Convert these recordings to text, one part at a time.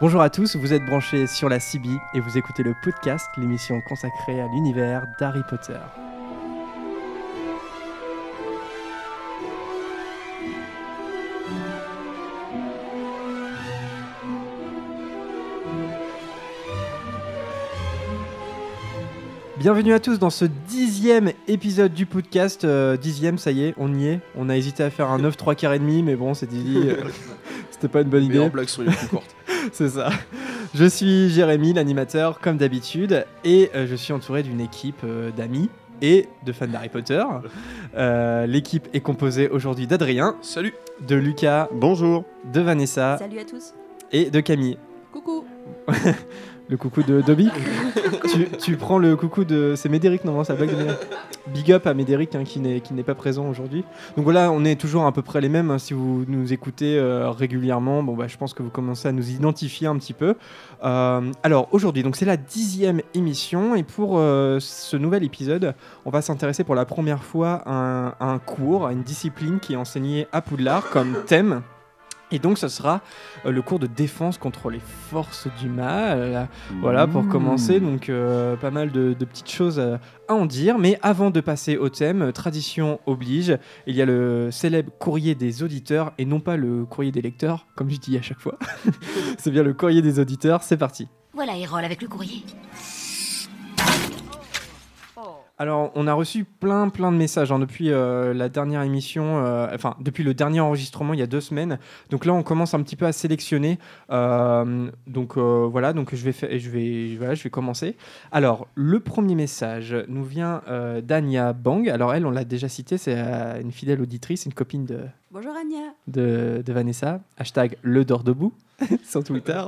Bonjour à tous, vous êtes branchés sur la CB et vous écoutez le podcast, l'émission consacrée à l'univers d'Harry Potter. Bienvenue à tous dans ce dixième épisode du podcast. Euh, dixième, ça y est, on y est. On a hésité à faire un 9 3 quarts et demi, mais bon, c'était dit, euh, c'était pas une bonne idée. blagues sont les plus courtes. C'est ça. Je suis Jérémy, l'animateur, comme d'habitude, et euh, je suis entouré d'une équipe euh, d'amis et de fans d'Harry Potter. Euh, L'équipe est composée aujourd'hui d'Adrien, Salut de Lucas, Bonjour. de Vanessa Salut à tous. et de Camille. Coucou. Le coucou de Dobby tu, tu prends le coucou de. C'est Médéric, non, ça blague de Médéric? Big up à Médéric hein, qui n'est pas présent aujourd'hui. Donc voilà, on est toujours à peu près les mêmes. hein, si vous nous écoutez euh, régulièrement, bon, bah, je pense que vous commencez à nous identifier un petit peu. Euh, alors aujourd'hui, donc c'est la dixième émission et pour euh, ce nouvel épisode, on va s'intéresser pour la première fois à un, à un cours, à une discipline qui est enseignée à Poudlard comme thème. Et donc, ce sera euh, le cours de défense contre les forces du mal. Voilà, pour commencer, donc euh, pas mal de, de petites choses euh, à en dire. Mais avant de passer au thème, euh, tradition oblige, il y a le célèbre courrier des auditeurs et non pas le courrier des lecteurs, comme je dis à chaque fois. C'est bien le courrier des auditeurs, c'est parti. Voilà Hérole avec le courrier. Alors, on a reçu plein, plein de messages hein, depuis euh, la dernière émission, euh, enfin, depuis le dernier enregistrement il y a deux semaines. Donc là, on commence un petit peu à sélectionner. Euh, donc voilà, donc je vais, commencer. Alors, le premier message nous vient d'Anya Bang. Alors, elle, on l'a déjà cité, c'est une fidèle auditrice, une copine de, Bonjour Anya. de, Vanessa, hashtag le dort debout sur Twitter.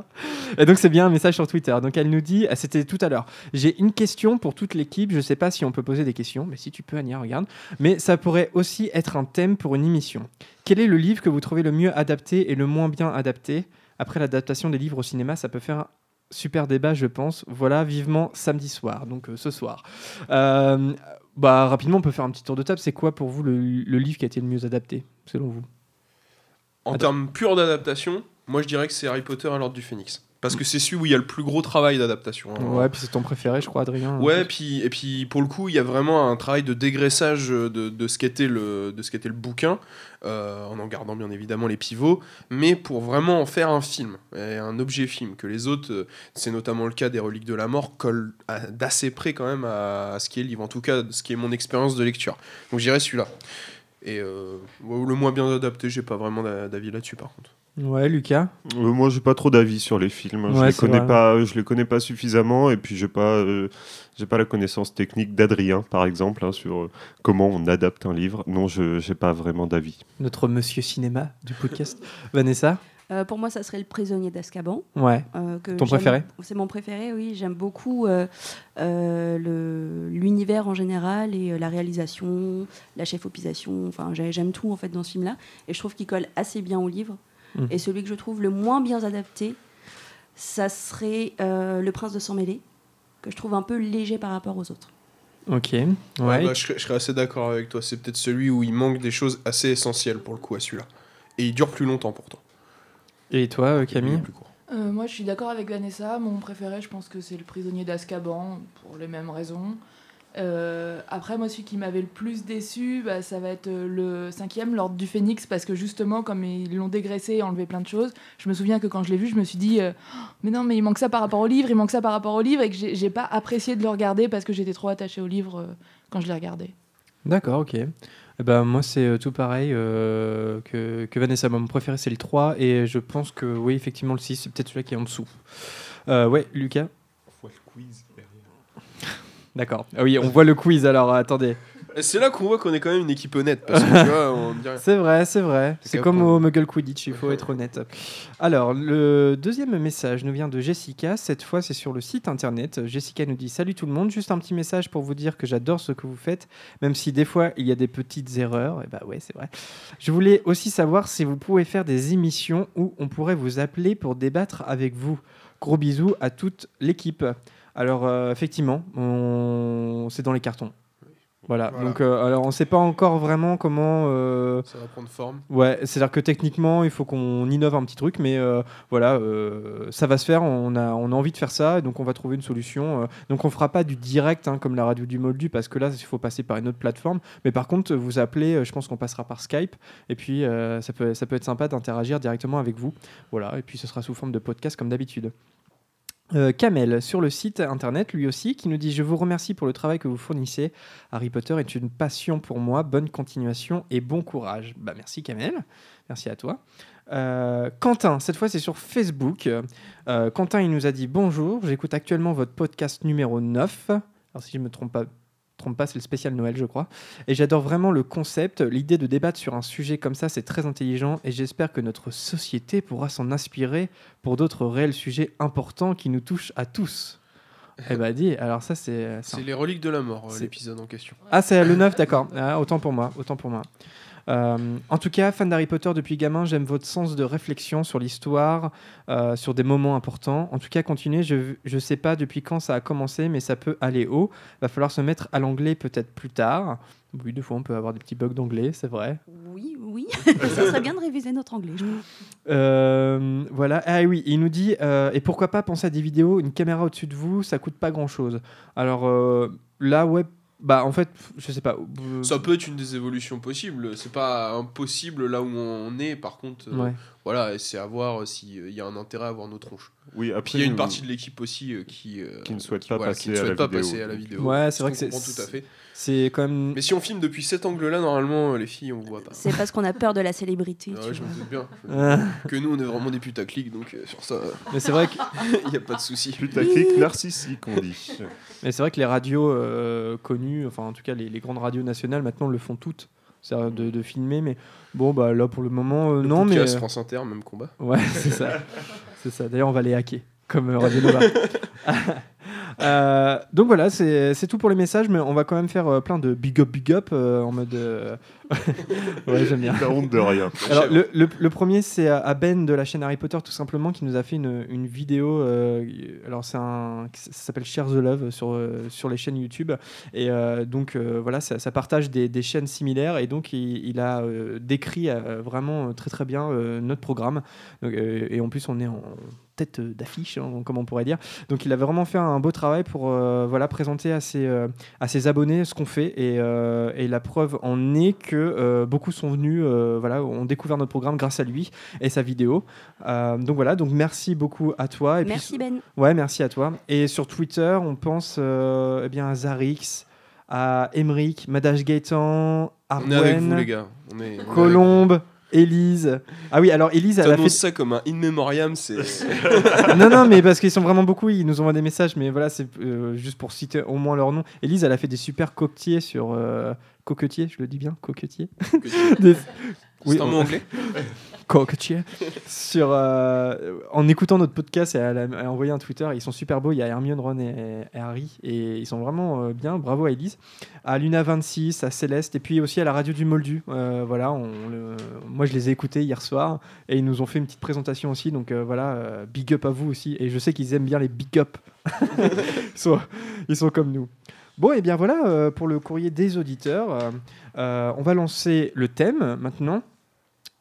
Et donc c'est bien un message sur Twitter. Donc elle nous dit, c'était tout à l'heure, j'ai une question pour toute l'équipe, je sais pas si on peut poser des questions, mais si tu peux Ania, regarde. Mais ça pourrait aussi être un thème pour une émission. Quel est le livre que vous trouvez le mieux adapté et le moins bien adapté? Après l'adaptation des livres au cinéma, ça peut faire super débat, je pense. Voilà, vivement samedi soir, donc euh, ce soir. Euh, bah rapidement, on peut faire un petit tour de table. C'est quoi pour vous le, livre qui a été le mieux adapté, selon vous? En termes purs d'adaptation, moi je dirais que c'est Harry Potter à l'ordre du Phénix. Parce que c'est celui où il y a le plus gros travail d'adaptation. hein. Ouais, puis c'est ton préféré, je crois, Adrien. Ouais, puis, et puis pour le coup, il y a vraiment un travail de dégraissage de, de ce qu'était le, de ce qu'était le bouquin, euh, en en gardant bien évidemment les pivots, mais pour vraiment en faire un film, et un objet film, que les autres, euh, c'est notamment le cas des Reliques de la Mort, collent d'assez près quand même à, à ce qui est le livre, en tout cas ce qui est mon expérience de lecture. Donc j'irais celui-là. Et euh, le moins bien adapté, j'ai pas vraiment d'a- d'avis là-dessus par contre. Ouais, Lucas. Euh, moi, j'ai pas trop d'avis sur les films. je les connais vrai. pas. Je les connais pas suffisamment et puis j'ai pas. euh, j'ai pas la connaissance technique d'Adrien, par exemple, hein, sur euh, comment on adapte un livre. Non, je j'ai pas vraiment d'avis. Notre monsieur cinéma du podcast. Vanessa Euh, pour moi, ça serait le prisonnier d'Azkaban. Ouais. euh, que Ton préféré C'est mon préféré, oui. J'aime beaucoup euh, euh, le- l'univers en général et euh, la réalisation, la chefopisation. Enfin, j'ai- j'aime tout en fait dans ce film-là. Et je trouve qu'il colle assez bien au livre. Mm. Et celui que je trouve le moins bien adapté, ça serait euh, Le Prince de Sang Mêlé, que je trouve un peu léger par rapport aux autres. Ok. Ouais. Ouais, bah, je, serais, je serais assez d'accord avec toi. C'est peut-être celui où il manque des choses assez essentielles pour le coup à celui-là. Et il dure plus longtemps pourtant. Et toi, euh, Camille plus court. Euh, moi, je suis d'accord avec Vanessa. Mon préféré, je pense que c'est le prisonnier d'Azkaban, pour les mêmes raisons. Euh, après, moi, celui qui m'avait le plus déçu, bah, ça va être euh, le cinquième, l'Ordre du Phénix, parce que justement, comme ils l'ont dégraissé et enlevé plein de choses, je me souviens que quand je l'ai vu, je me suis dit, euh, Oh, mais non, mais il manque ça par rapport au livre, il manque ça par rapport au livre, et que j'ai pas apprécié de le regarder parce que j'étais trop attachée au livre quand je l'ai regardé. D'accord, ok. Eh ben, moi, c'est tout pareil que, Vanessa. Mon préféré, c'est le 3. Et je pense que, oui, effectivement, le 6, c'est peut-être celui qui est en dessous. Ouais, Lucas? D'accord. Ah oui, on voit le quiz alors, attendez. Et c'est là qu'on voit qu'on est quand même une équipe honnête. Parce que tu vois, on dirait. C'est vrai, c'est vrai. C'est comme au Muggle Quidditch, il faut être honnête. Alors, le deuxième message nous vient de Jessica. Cette fois, c'est sur le site internet. Jessica nous dit Salut tout le monde, juste un petit message pour vous dire que j'adore ce que vous faites, même si des fois il y a des petites erreurs. Et bah ouais, c'est vrai. Je voulais aussi savoir si vous pouvez faire des émissions où on pourrait vous appeler pour débattre avec vous. Gros bisous à toute l'équipe. Alors, euh, effectivement, on... c'est dans les cartons. Voilà. Voilà. Donc, euh, alors, on ne sait pas encore vraiment comment. euh, Ça va prendre forme. Ouais, c'est-à-dire que techniquement, il faut qu'on innove un petit truc, mais euh, voilà, ça va se faire. On a, on a envie de faire ça, et donc on va trouver une solution. donc on fera pas du direct hein, comme la radio du Moldu, parce que là, il faut passer par une autre plateforme. Mais par contre, vous appelez, je pense qu'on passera par Skype, et puis ça, peut, ça peut être sympa d'interagir directement avec vous. Voilà, et puis ce sera sous forme de podcast comme d'habitude. Euh, Kamel, sur le site internet, lui aussi, qui nous dit Je vous remercie pour le travail que vous fournissez. Harry Potter est une passion pour moi. Bonne continuation et bon courage. Bah, merci Kamel, merci à toi. Euh, Quentin, cette fois c'est sur Facebook. Euh, Quentin, il nous a dit Bonjour, j'écoute actuellement votre podcast numéro 9. Alors, si je me trompe pas, trompe pas c'est le spécial Noël, je crois. Et j'adore vraiment le concept. L'idée de débattre sur un sujet comme ça, c'est très intelligent. Et j'espère que notre société pourra s'en inspirer pour d'autres réels sujets importants qui nous touchent à tous. Eh bah, dit, alors ça, c'est. c'est un- C'est les reliques de la mort, euh, l'épisode en question. ah, c'est le 9, d'accord. Ah, autant pour moi, autant pour moi. Euh, en tout cas, fan d'Harry Potter depuis gamin, j'aime votre sens de réflexion sur l'histoire, euh, sur des moments importants. En tout cas, continuez. Je ne sais pas depuis quand ça a commencé, mais ça peut aller haut. Va falloir se mettre à l'anglais peut-être plus tard. Oui, des fois, on peut avoir des petits bugs d'anglais, c'est vrai. Oui, oui. ça serait bien de réviser notre anglais. Euh, voilà. Ah oui, il nous dit euh, et pourquoi pas penser à des vidéos, une caméra au-dessus de vous, ça coûte pas grand-chose. Alors euh, là, ouais, bah en fait, je sais pas. Ça peut être une des évolutions possibles. C'est pas impossible là où on est. Par contre, euh, ouais. Voilà, c'est à voir s'il y a un intérêt à voir nos tronches. Oui, après, il y a une nous- partie de l'équipe aussi euh, qui, euh, Qui ne souhaite qui, pas voilà, passer qui ne à la pas vidéo. passer à la vidéo. Ouais, c'est Ce vrai que c'est- tout à fait. C'est quand même. Mais si on filme depuis cet angle-là, normalement, les filles, on voit pas. C'est parce qu'on a peur de la célébrité. Ah ouais, je me doute bien. Me que nous, on est vraiment des putaclics, donc euh, sur ça, mais c'est vrai que il n'y a pas de souci. Putaclic narcissique, on dit. mais c'est vrai que les radios euh, connues, enfin en tout cas les, les grandes radios nationales maintenant le font toutes, de, de filmer. Mais bon bah là pour le moment euh, Le non mais podcast, France Inter, même combat. ouais c'est ça, c'est ça. D'ailleurs on va les hacker comme euh, Radio Nova. Euh, donc voilà, c'est c'est tout pour les messages, mais on va quand même faire euh, plein de big up, big up euh, en mode. ouais, j'aime bien. T'as honte de rien. Alors, le, le- le premier, c'est à Ben de la chaîne Harry Potter, tout simplement, qui nous a fait une, une vidéo. euh, alors, c'est un, ça s'appelle Share the Love sur, euh, sur les chaînes YouTube. Et euh, donc, euh, voilà, ça, ça partage des, des chaînes similaires. Et donc, il, il a décrit vraiment très, très bien notre programme. Donc, et en plus, on est en tête d'affiche, hein, comme on pourrait dire. Donc, il a vraiment fait un beau travail pour voilà, présenter à ses, à ses abonnés ce qu'on fait. Et, et la preuve en est que euh, beaucoup sont venus, euh, voilà, ont découvert notre programme grâce à lui et sa vidéo. Euh, donc voilà, donc merci beaucoup à toi. Et Merci Ben. Puis, ouais, merci à toi. Et sur Twitter, on pense euh, eh bien à Zarix, à Emeric, Madage Gaëtan, On est avec vous, les Arwen, gars. On est, on est avec Colombe. Élise. Ah oui, alors Élise, elle a fait. ça comme un in memoriam, c'est. non, non, mais parce qu'ils sont vraiment beaucoup, ils nous envoient des messages, mais voilà, c'est euh, juste pour citer au moins leur nom. Élise, elle a fait des super coquetiers sur. euh, coquetiers, je le dis bien, coquetiers. Des- C'est un on- mot anglais? coquetier sur euh, en écoutant notre podcast elle a, elle a envoyé un Twitter ils sont super beaux. Il y a Hermione Ron et, et Harry et ils sont vraiment euh, bien. Bravo à Elise. À Luna 26 à Céleste et puis aussi à la radio du Moldu. Euh, voilà on le- moi je les ai écoutés hier soir et ils nous ont fait une petite présentation aussi. Donc voilà big up à vous aussi. Et je sais qu'ils aiment bien les big up. Ils, sont, ils sont comme nous. Bon, et bien voilà euh, pour le courrier des auditeurs. Euh, on va lancer le thème maintenant.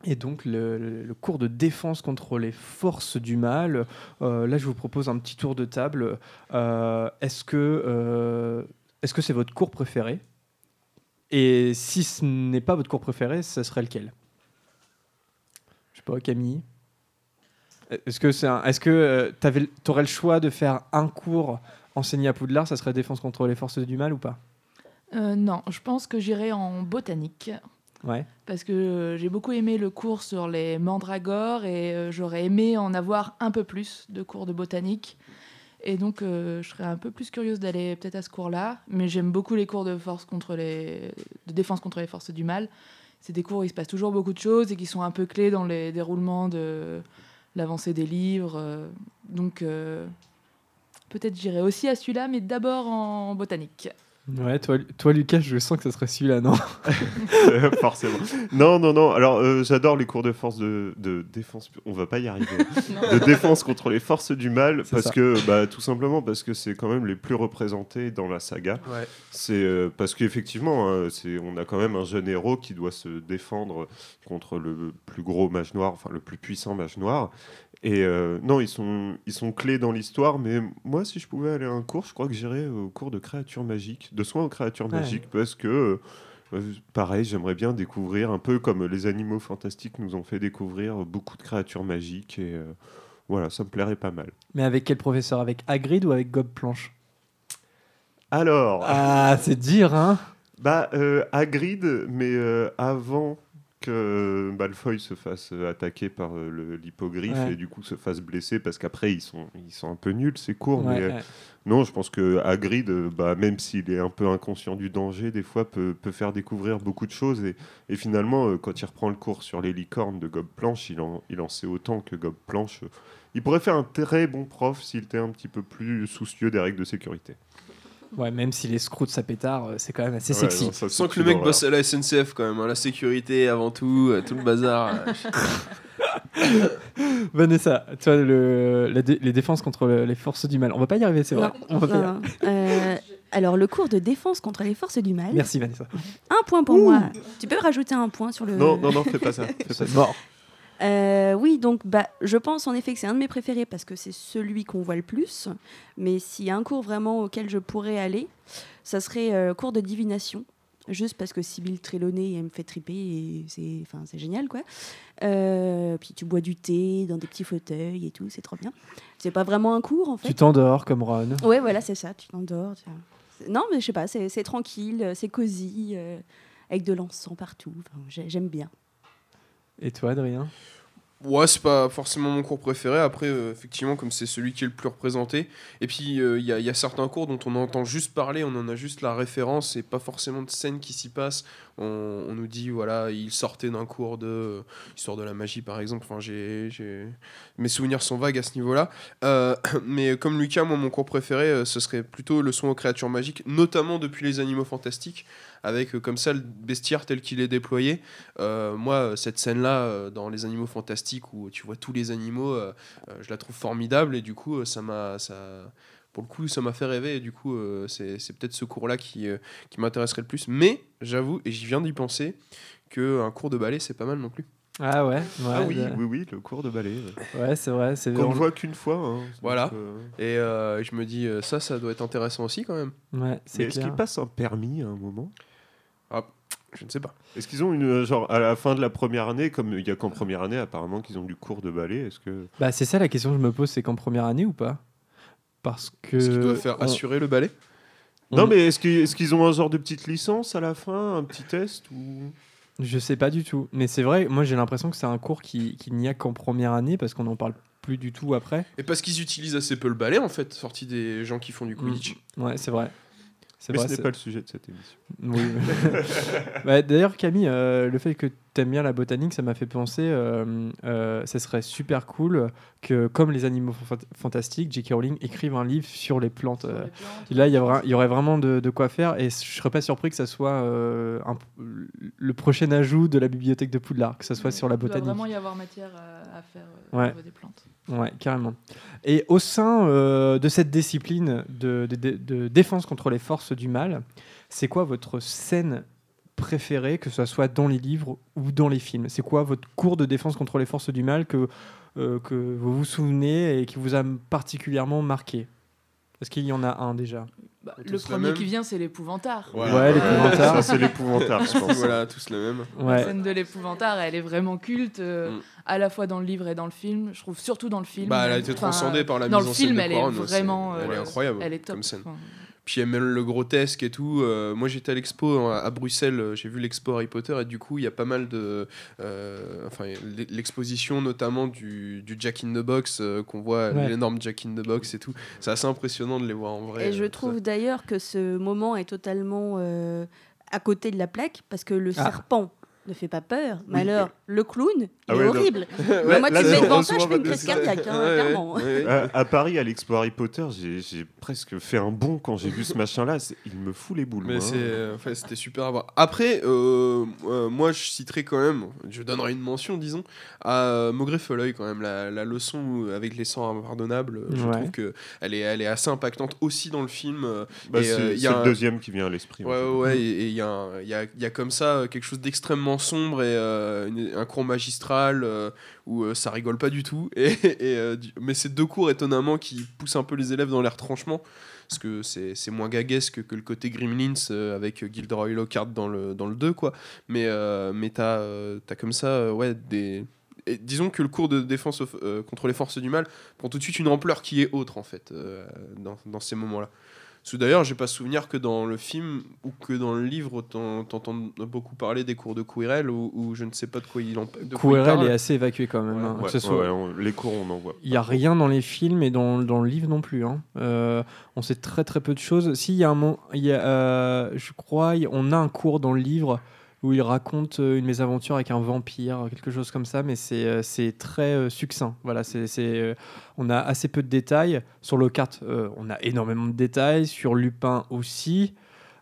Et donc le, cours de défense contre les forces du mal. Euh, là, je vous propose un petit tour de table. Euh, est-ce que euh, est-ce que c'est votre cours préféré? Et si ce n'est pas votre cours préféré, ce serait lequel? Je sais pas, Camille. Est-ce que est-ce que tu aurais le choix de faire un cours enseigné à Poudlard, ça serait défense contre les forces du mal ou pas? Non, je pense que j'irai en botanique. Parce que euh, j'ai beaucoup aimé le cours sur les mandragores et euh, j'aurais aimé en avoir un peu plus de cours de botanique. Et donc, euh, je serais un peu plus curieuse d'aller peut-être à ce cours-là. Mais j'aime beaucoup les cours de, force contre les... de défense contre les forces du mal. C'est des cours où il se passe toujours beaucoup de choses et qui sont un peu clés dans les déroulements de l'avancée des livres. Donc, peut-être j'irai aussi à celui-là, mais d'abord en botanique. Ouais, toi, toi, Lucas, je sens que ça serait celui-là, non Forcément. Non, non, non. Alors, euh, j'adore les cours de force de, de défense. On va pas y arriver. de défense contre les forces du mal, parce ça. que, bah, tout simplement, parce que c'est quand même les plus représentés dans la saga. Ouais. C'est euh, parce qu'effectivement, hein, c'est on a quand même un jeune héros qui doit se défendre contre le plus gros mage noir, enfin le plus puissant mage noir. Et euh, non, ils sont, ils sont clés dans l'histoire, mais moi, si je pouvais aller à un cours, je crois que j'irais au cours de créatures magiques, de soins aux créatures Ouais. magiques, parce que, euh, pareil, j'aimerais bien découvrir, un peu comme les animaux fantastiques nous ont fait découvrir beaucoup de créatures magiques, et euh, voilà, ça me plairait pas mal. Mais avec quel professeur? Avec Hagrid ou avec Gob Planche? Alors, Ah, c'est dire, hein Bah, Hagrid, mais avant que Malfoy se fasse euh, attaquer par euh, l'hippogriffe Ouais. et du coup se fasse blesser parce qu'après ils sont, ils sont un peu nuls ces cours. Ouais, mais, euh, ouais. non, je pense que Hagrid, bah, même s'il est un peu inconscient du danger, des fois peut, peut faire découvrir beaucoup de choses. Et, et finalement, quand il reprend le cours sur les licornes de Gob Planche, il en, il en sait autant que Gob Planche. Il pourrait faire un très bon prof s'il était un petit peu plus soucieux des règles de sécurité. Ouais, même si les scouts sa pétard, euh, c'est quand même assez Ouais, sexy. non, ça, Sans que le mec bosse à la SNCF quand même, hein, la sécurité avant tout, euh, tout le bazar. euh. Vanessa, toi, le, la dé- les défenses contre le- les forces du mal. On va pas y arriver, c'est vrai. On va pas y Non, arriver. non. Euh, alors, le cours de défense contre les forces du mal. Merci, Vanessa. Un point pour moi. Tu peux rajouter un point sur le. Non, non, non, fais pas ça. fais pas ça. C'est mort. Euh, oui, donc bah, je pense en effet que c'est un de mes préférés parce que c'est celui qu'on voit le plus. Mais s'il y a un cours vraiment auquel je pourrais aller, ça serait euh, cours de divination. Juste parce que Sibylle Trelawney, elle me fait triper et c'est enfin, c'est génial quoi. Euh, puis tu bois du thé dans des petits fauteuils et tout, c'est trop bien. C'est pas vraiment un cours en fait. Tu t'endors comme Ron. Ouais, voilà, c'est ça, tu t'endors. Non, mais je sais pas, c'est tranquille, c'est cosy, avec de l'encens partout. Enfin, J'aime bien. Et toi, Adrien? Ouais, c'est pas forcément mon cours préféré. Après, euh, effectivement, comme c'est celui qui est le plus représenté. Et puis, euh, il y, y a certains cours dont on entend juste parler, on en a juste la référence et pas forcément de scène qui s'y passe. On, nous dit, voilà, il sortait d'un cours de euh, histoire de la magie, par exemple. Mes souvenirs sont vagues à ce niveau-là. Euh, mais comme Lucas, moi, mon cours préféré, euh, ce serait plutôt le soin aux créatures magiques, notamment depuis les animaux fantastiques, avec comme ça le bestiaire tel qu'il est déployé. Moi, cette scène-là, dans Les Animaux Fantastiques, où tu vois tous les animaux, je la trouve formidable et du coup, ça m'a. Ça... Pour le coup, ça m'a fait rêver et du coup, euh, c'est c'est peut-être ce cours-là qui, euh, qui m'intéresserait le plus. Mais j'avoue, et j'y viens d'y penser, qu'un cours de ballet, c'est pas mal non plus. Ah ouais, ouais, Ah oui, oui, oui, le cours de ballet. ouais. ouais, c'est vrai. C'est Qu'on ne voit qu'une fois. hein. Voilà. Euh, Et euh, je me dis, ça, ça doit être intéressant aussi quand même. Ouais, mais c'est est-ce qu'ils passent un permis à un moment? Je ne sais pas. Est-ce qu'ils ont une genre à la fin de la première année, comme il y a qu'en première année apparemment qu'ils ont du cours de ballet, est-ce que Bah, c'est ça la question que je me pose, c'est qu'en première année ou pas? Parce que. Ce qui doit faire on- assurer le ballet. on- Non, mais est-ce qu'ils est-ce qu'ils ont un genre de petite licence à la fin, un petit test ou? Je sais pas du tout. Mais c'est vrai, moi j'ai l'impression que c'est un cours qui, qui n'y a qu'en première année parce qu'on n'en parle plus du tout après. Et parce qu'ils utilisent assez peu le ballet, en fait, sorti des gens qui font du Quidditch. Ouais, c'est vrai. C'est Mais vrai. ce n'est pas le sujet de cette émission. Oui. Bah, D'ailleurs, Camille, euh, le fait que tu aimes bien la botanique, ça m'a fait penser, euh, euh, ça serait super cool que, comme les animaux fant- fantastiques, J.K. Rowling écrive un livre sur les plantes. euh. Et Là, il y, il aurait vraiment de, de quoi faire et je serais pas surpris que ça soit euh, un- le prochain ajout de la bibliothèque de Poudlard, que ça soit sur la Il doit botanique. vraiment y avoir matière à, à faire Ouais. au niveau des plantes. Ouais, carrément. Et au sein de cette discipline de, de- de- de défense contre les forces du mal, c'est quoi votre scène préférée, que ce soit dans les livres ou dans les films C'est quoi votre cours de défense contre les forces du mal que, euh, que vous vous souvenez et qui vous a particulièrement marqué? Est-ce qu'il y en a un déjà? Bah, le premier qui vient, c'est l'épouvantard. Voilà. Ouais, l'épouvantard. Ça c'est l'épouvantard, je pense. voilà, tous le même. La Ouais. scène de l'épouvantard, elle est vraiment culte, euh, Mm. à la fois dans le livre et dans le film. Je trouve surtout dans le film. Bah, elle a été transcendée par la Dans mise le en scène film, de elle Quaron, est vraiment. elle est euh, incroyable Elle est top. comme scène. Enfin, Puis il y a même le grotesque et tout. Euh, moi j'étais à l'expo à à Bruxelles, euh, j'ai vu l'expo Harry Potter et du coup il y a pas mal de. euh, enfin, l'exposition notamment du, du Jack in the Box euh, qu'on voit, Ouais. l'énorme Jack in the Box et tout. C'est assez impressionnant de les voir en vrai. Et je euh, trouve d'ailleurs que ce moment est totalement euh, à côté de la plaque parce que le Ah. serpent ne fait pas peur. Mais alors, le clown, il Ah est ouais, horrible. Ouais, Moi, tu là, me mets devant ça, je fais une crise de- cardiaque, hein, Ouais, ouais, clairement. ouais. À, à Paris, à l'expo Harry Potter, j'ai presque fait un bond quand j'ai vu ce machin-là. Il me fout les boules. Mais hein. euh, enfin, c'était super à voir. Après, euh, euh, moi, je citerai quand même, je donnerai une mention, disons, à Maugrey Folloy quand même. La, la leçon avec les sangs impardonnables, je Ouais. trouve que elle est, elle est assez impactante aussi dans le film. Bah, c'est euh, y c'est a le un- deuxième qui vient à l'esprit. en Ouais, fait. ouais, et il y, a un- y, a, y a comme ça quelque chose d'extrêmement sombre et euh, un cours magistral euh, où euh, ça rigole pas du tout. Et, mais c'est deux cours étonnamment qui poussent un peu les élèves dans les retranchements. Parce que c'est moins gaguesque que le côté Gremlins avec Gilderoy Lockhart dans le, dans le 2, quoi. Mais, mais t'as t'as comme ça, ouais, des. disons que le cours de défense contre les forces du mal prend tout de suite une ampleur qui est autre, en fait, dans, dans ces moments-là. Parce que d'ailleurs, j'ai pas souvenir que dans le film ou que dans le livre, t'en- t'entends beaucoup parler des cours de Quirrell ou, ou je ne sais pas de quoi il en de quoi il QRL parle. est assez évacué quand même. Ouais, hein, Ouais, que ce ouais, soit- ouais, on- les cours, on en voit. Il n'y a rien dans les films et dans, dans le livre non plus. hein. Euh, on sait très très peu de choses. Si, il y a un moment, il y a, euh, je crois, on a un cours dans le livre où il raconte euh, une mésaventure avec un vampire, quelque chose comme ça, mais c'est euh, très euh, succinct. Voilà, c'est on a assez peu de détails. Sur Lockhart, on a énormément de détails. Sur Lupin aussi.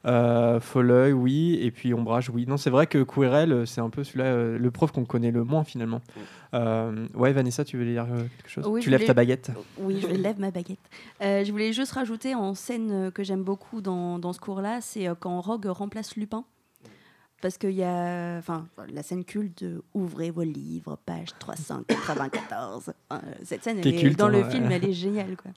Euh, Folleuil, oui, et puis Ombrage, oui. Non, c'est vrai que euh, c'est un peu celui-là, le prof qu'on connaît le moins finalement. Euh, ouais, Vanessa, tu veux dire quelque chose? Oui, Tu lèves voulais- ta baguette. Oui, je lève ma baguette. Euh, je voulais juste rajouter en scène que j'aime beaucoup dans, dans ce cours-là, c'est quand Rogue remplace Lupin. Parce qu'il y a enfin, la scène culte de Ouvrez vos livres, page 394. Enfin, euh, cette scène, elle est est- culte, dans hein, le ouais. film, elle est géniale. Quoi.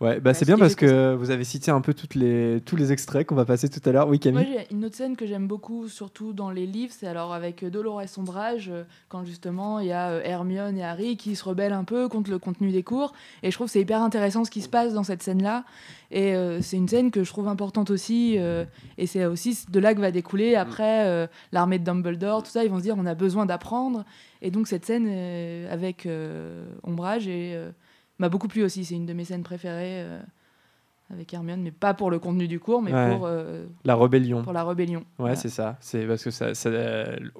Ouais, bah Ouais, c'est bien parce que vous avez cité un peu toutes les, tous les extraits qu'on va passer tout à l'heure. Oui, Moi, Camille j'ai une autre scène que j'aime beaucoup, surtout dans les livres, c'est alors avec Dolores Sombrage, euh, quand justement il y a euh, Hermione et Harry qui se rebellent un peu contre le contenu des cours. Et je trouve que c'est hyper intéressant ce qui se passe dans cette scène-là. Et euh, c'est une scène que je trouve importante aussi. euh, et c'est aussi de là que va découler après euh, l'armée de Dumbledore, tout ça. Ils vont se dire on a besoin d'apprendre. Et donc cette scène euh, avec euh, Ombrage et, euh, m'a beaucoup plu aussi. C'est une de mes scènes préférées. Avec Hermione, mais pas pour le contenu du cours, mais Ouais. pour, euh, La rébellion. pour la rébellion. Ouais, Voilà. c'est ça. C'est parce que ça, ça-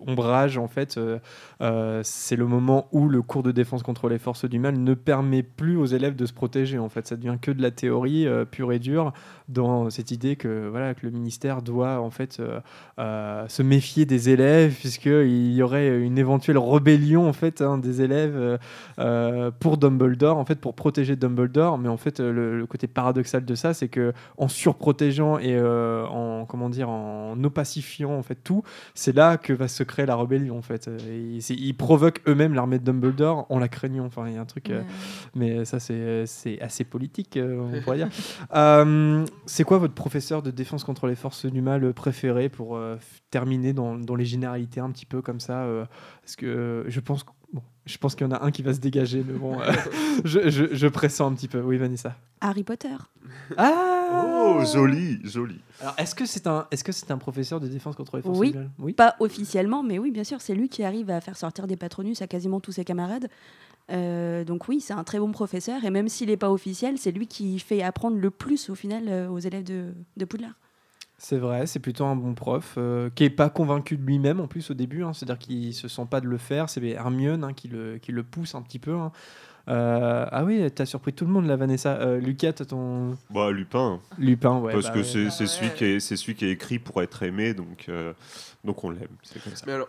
ombrage en fait, euh, euh, c'est le moment où le cours de défense contre les forces du mal ne permet plus aux élèves de se protéger. En fait, ça devient que de la théorie pure et dure dans cette idée que voilà que le ministère doit en fait se méfier des élèves puisqu'il y aurait une éventuelle rébellion en fait hein, des élèves pour Dumbledore en fait pour protéger Dumbledore. Mais en fait, le, le côté paradoxal de ça, c'est que en surprotégeant et euh, en comment dire en opacifiant en fait tout, c'est là que va se créer la rébellion en fait. Et ils provoquent eux-mêmes l'armée de Dumbledore en la craignant. Enfin, il y a un truc, euh, mais ça c'est assez politique, euh, on pourrait dire. C'est quoi votre professeur de défense contre les forces du mal préféré pour terminer dans, dans les généralités un petit peu comme ça Parce que je pense Bon, je pense qu'il y en a un qui va se dégager, mais bon, euh, je, je, je pressens un petit peu. Oui, Vanessa. Harry Potter. Ah Oh, joli, joli. Alors, est-ce que c'est un, est-ce que c'est un professeur de défense contre les forces Oui. Oui. Pas officiellement, mais oui, bien sûr, c'est lui qui arrive à faire sortir des patronus à quasiment tous ses camarades. Euh, donc oui, c'est un très bon professeur, et même s'il n'est pas officiel, c'est lui qui fait apprendre le plus au final euh, aux élèves de, de Poudlard. C'est vrai, c'est plutôt un bon prof euh, qui est pas convaincu de lui-même en plus au début. hein, C'est-à-dire qu'il se sent pas de le faire. C'est Hermione hein, qui, le, qui le pousse un petit peu. hein. Euh, ah oui, t'as surpris tout le monde là, Vanessa. Euh, Lucas, t'as ton Bah, Lupin, Lupin, ouais. parce bah que ouais. c'est Bah c'est ouais. celui, qui est- c'est celui qui est écrit pour être aimé, donc, euh, donc on l'aime. C'est comme ça. Mais alors,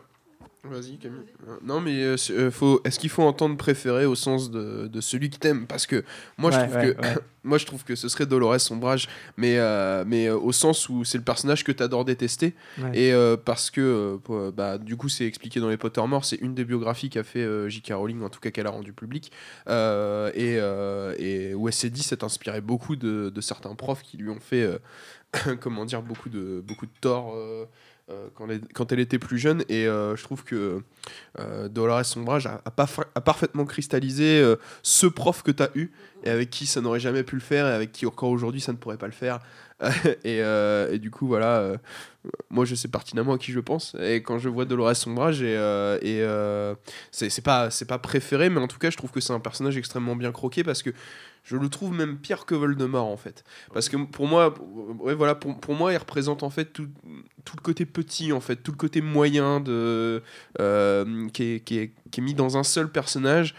vas-y Camille. Euh, Non mais euh, c'est- euh, faut, est-ce qu'il faut entendre préféré au sens de, de celui qui t'aime? Parce que moi je trouve ouais, que ouais. moi je trouve que ce serait Dolores Sombrage, mais euh, mais euh, au sens où c'est le personnage que t'adores détester et euh, parce que euh, euh, bah du coup c'est expliqué dans les Pottermore, c'est une des biographies qu'a fait euh, J.K. Rowling en tout cas qu'elle a rendu public euh, et euh, et où elle s'est dit s'est inspiré beaucoup de, de certains profs qui lui ont fait euh, comment dire beaucoup de beaucoup de tort. Euh, quand, elle, était plus jeune. Et euh, je trouve que euh, Dolores Sombrage a, a a parfaitement cristallisé ce prof que tu as eu et avec qui ça n'aurait jamais pu le faire et avec qui encore aujourd'hui ça ne pourrait pas le faire et, euh, et du coup voilà euh, moi je sais pertinemment à qui je pense et quand je vois Dolores Sombrage euh, et euh, c'est pas pas préféré mais en tout cas je trouve que c'est un personnage extrêmement bien croqué parce que je le trouve même pire que Voldemort en fait parce que pour moi ouais voilà pour, pour moi il représente en fait tout- tout le côté petit en fait, tout le côté moyen de qui, est, qui, est, qui est mis dans un seul personnage.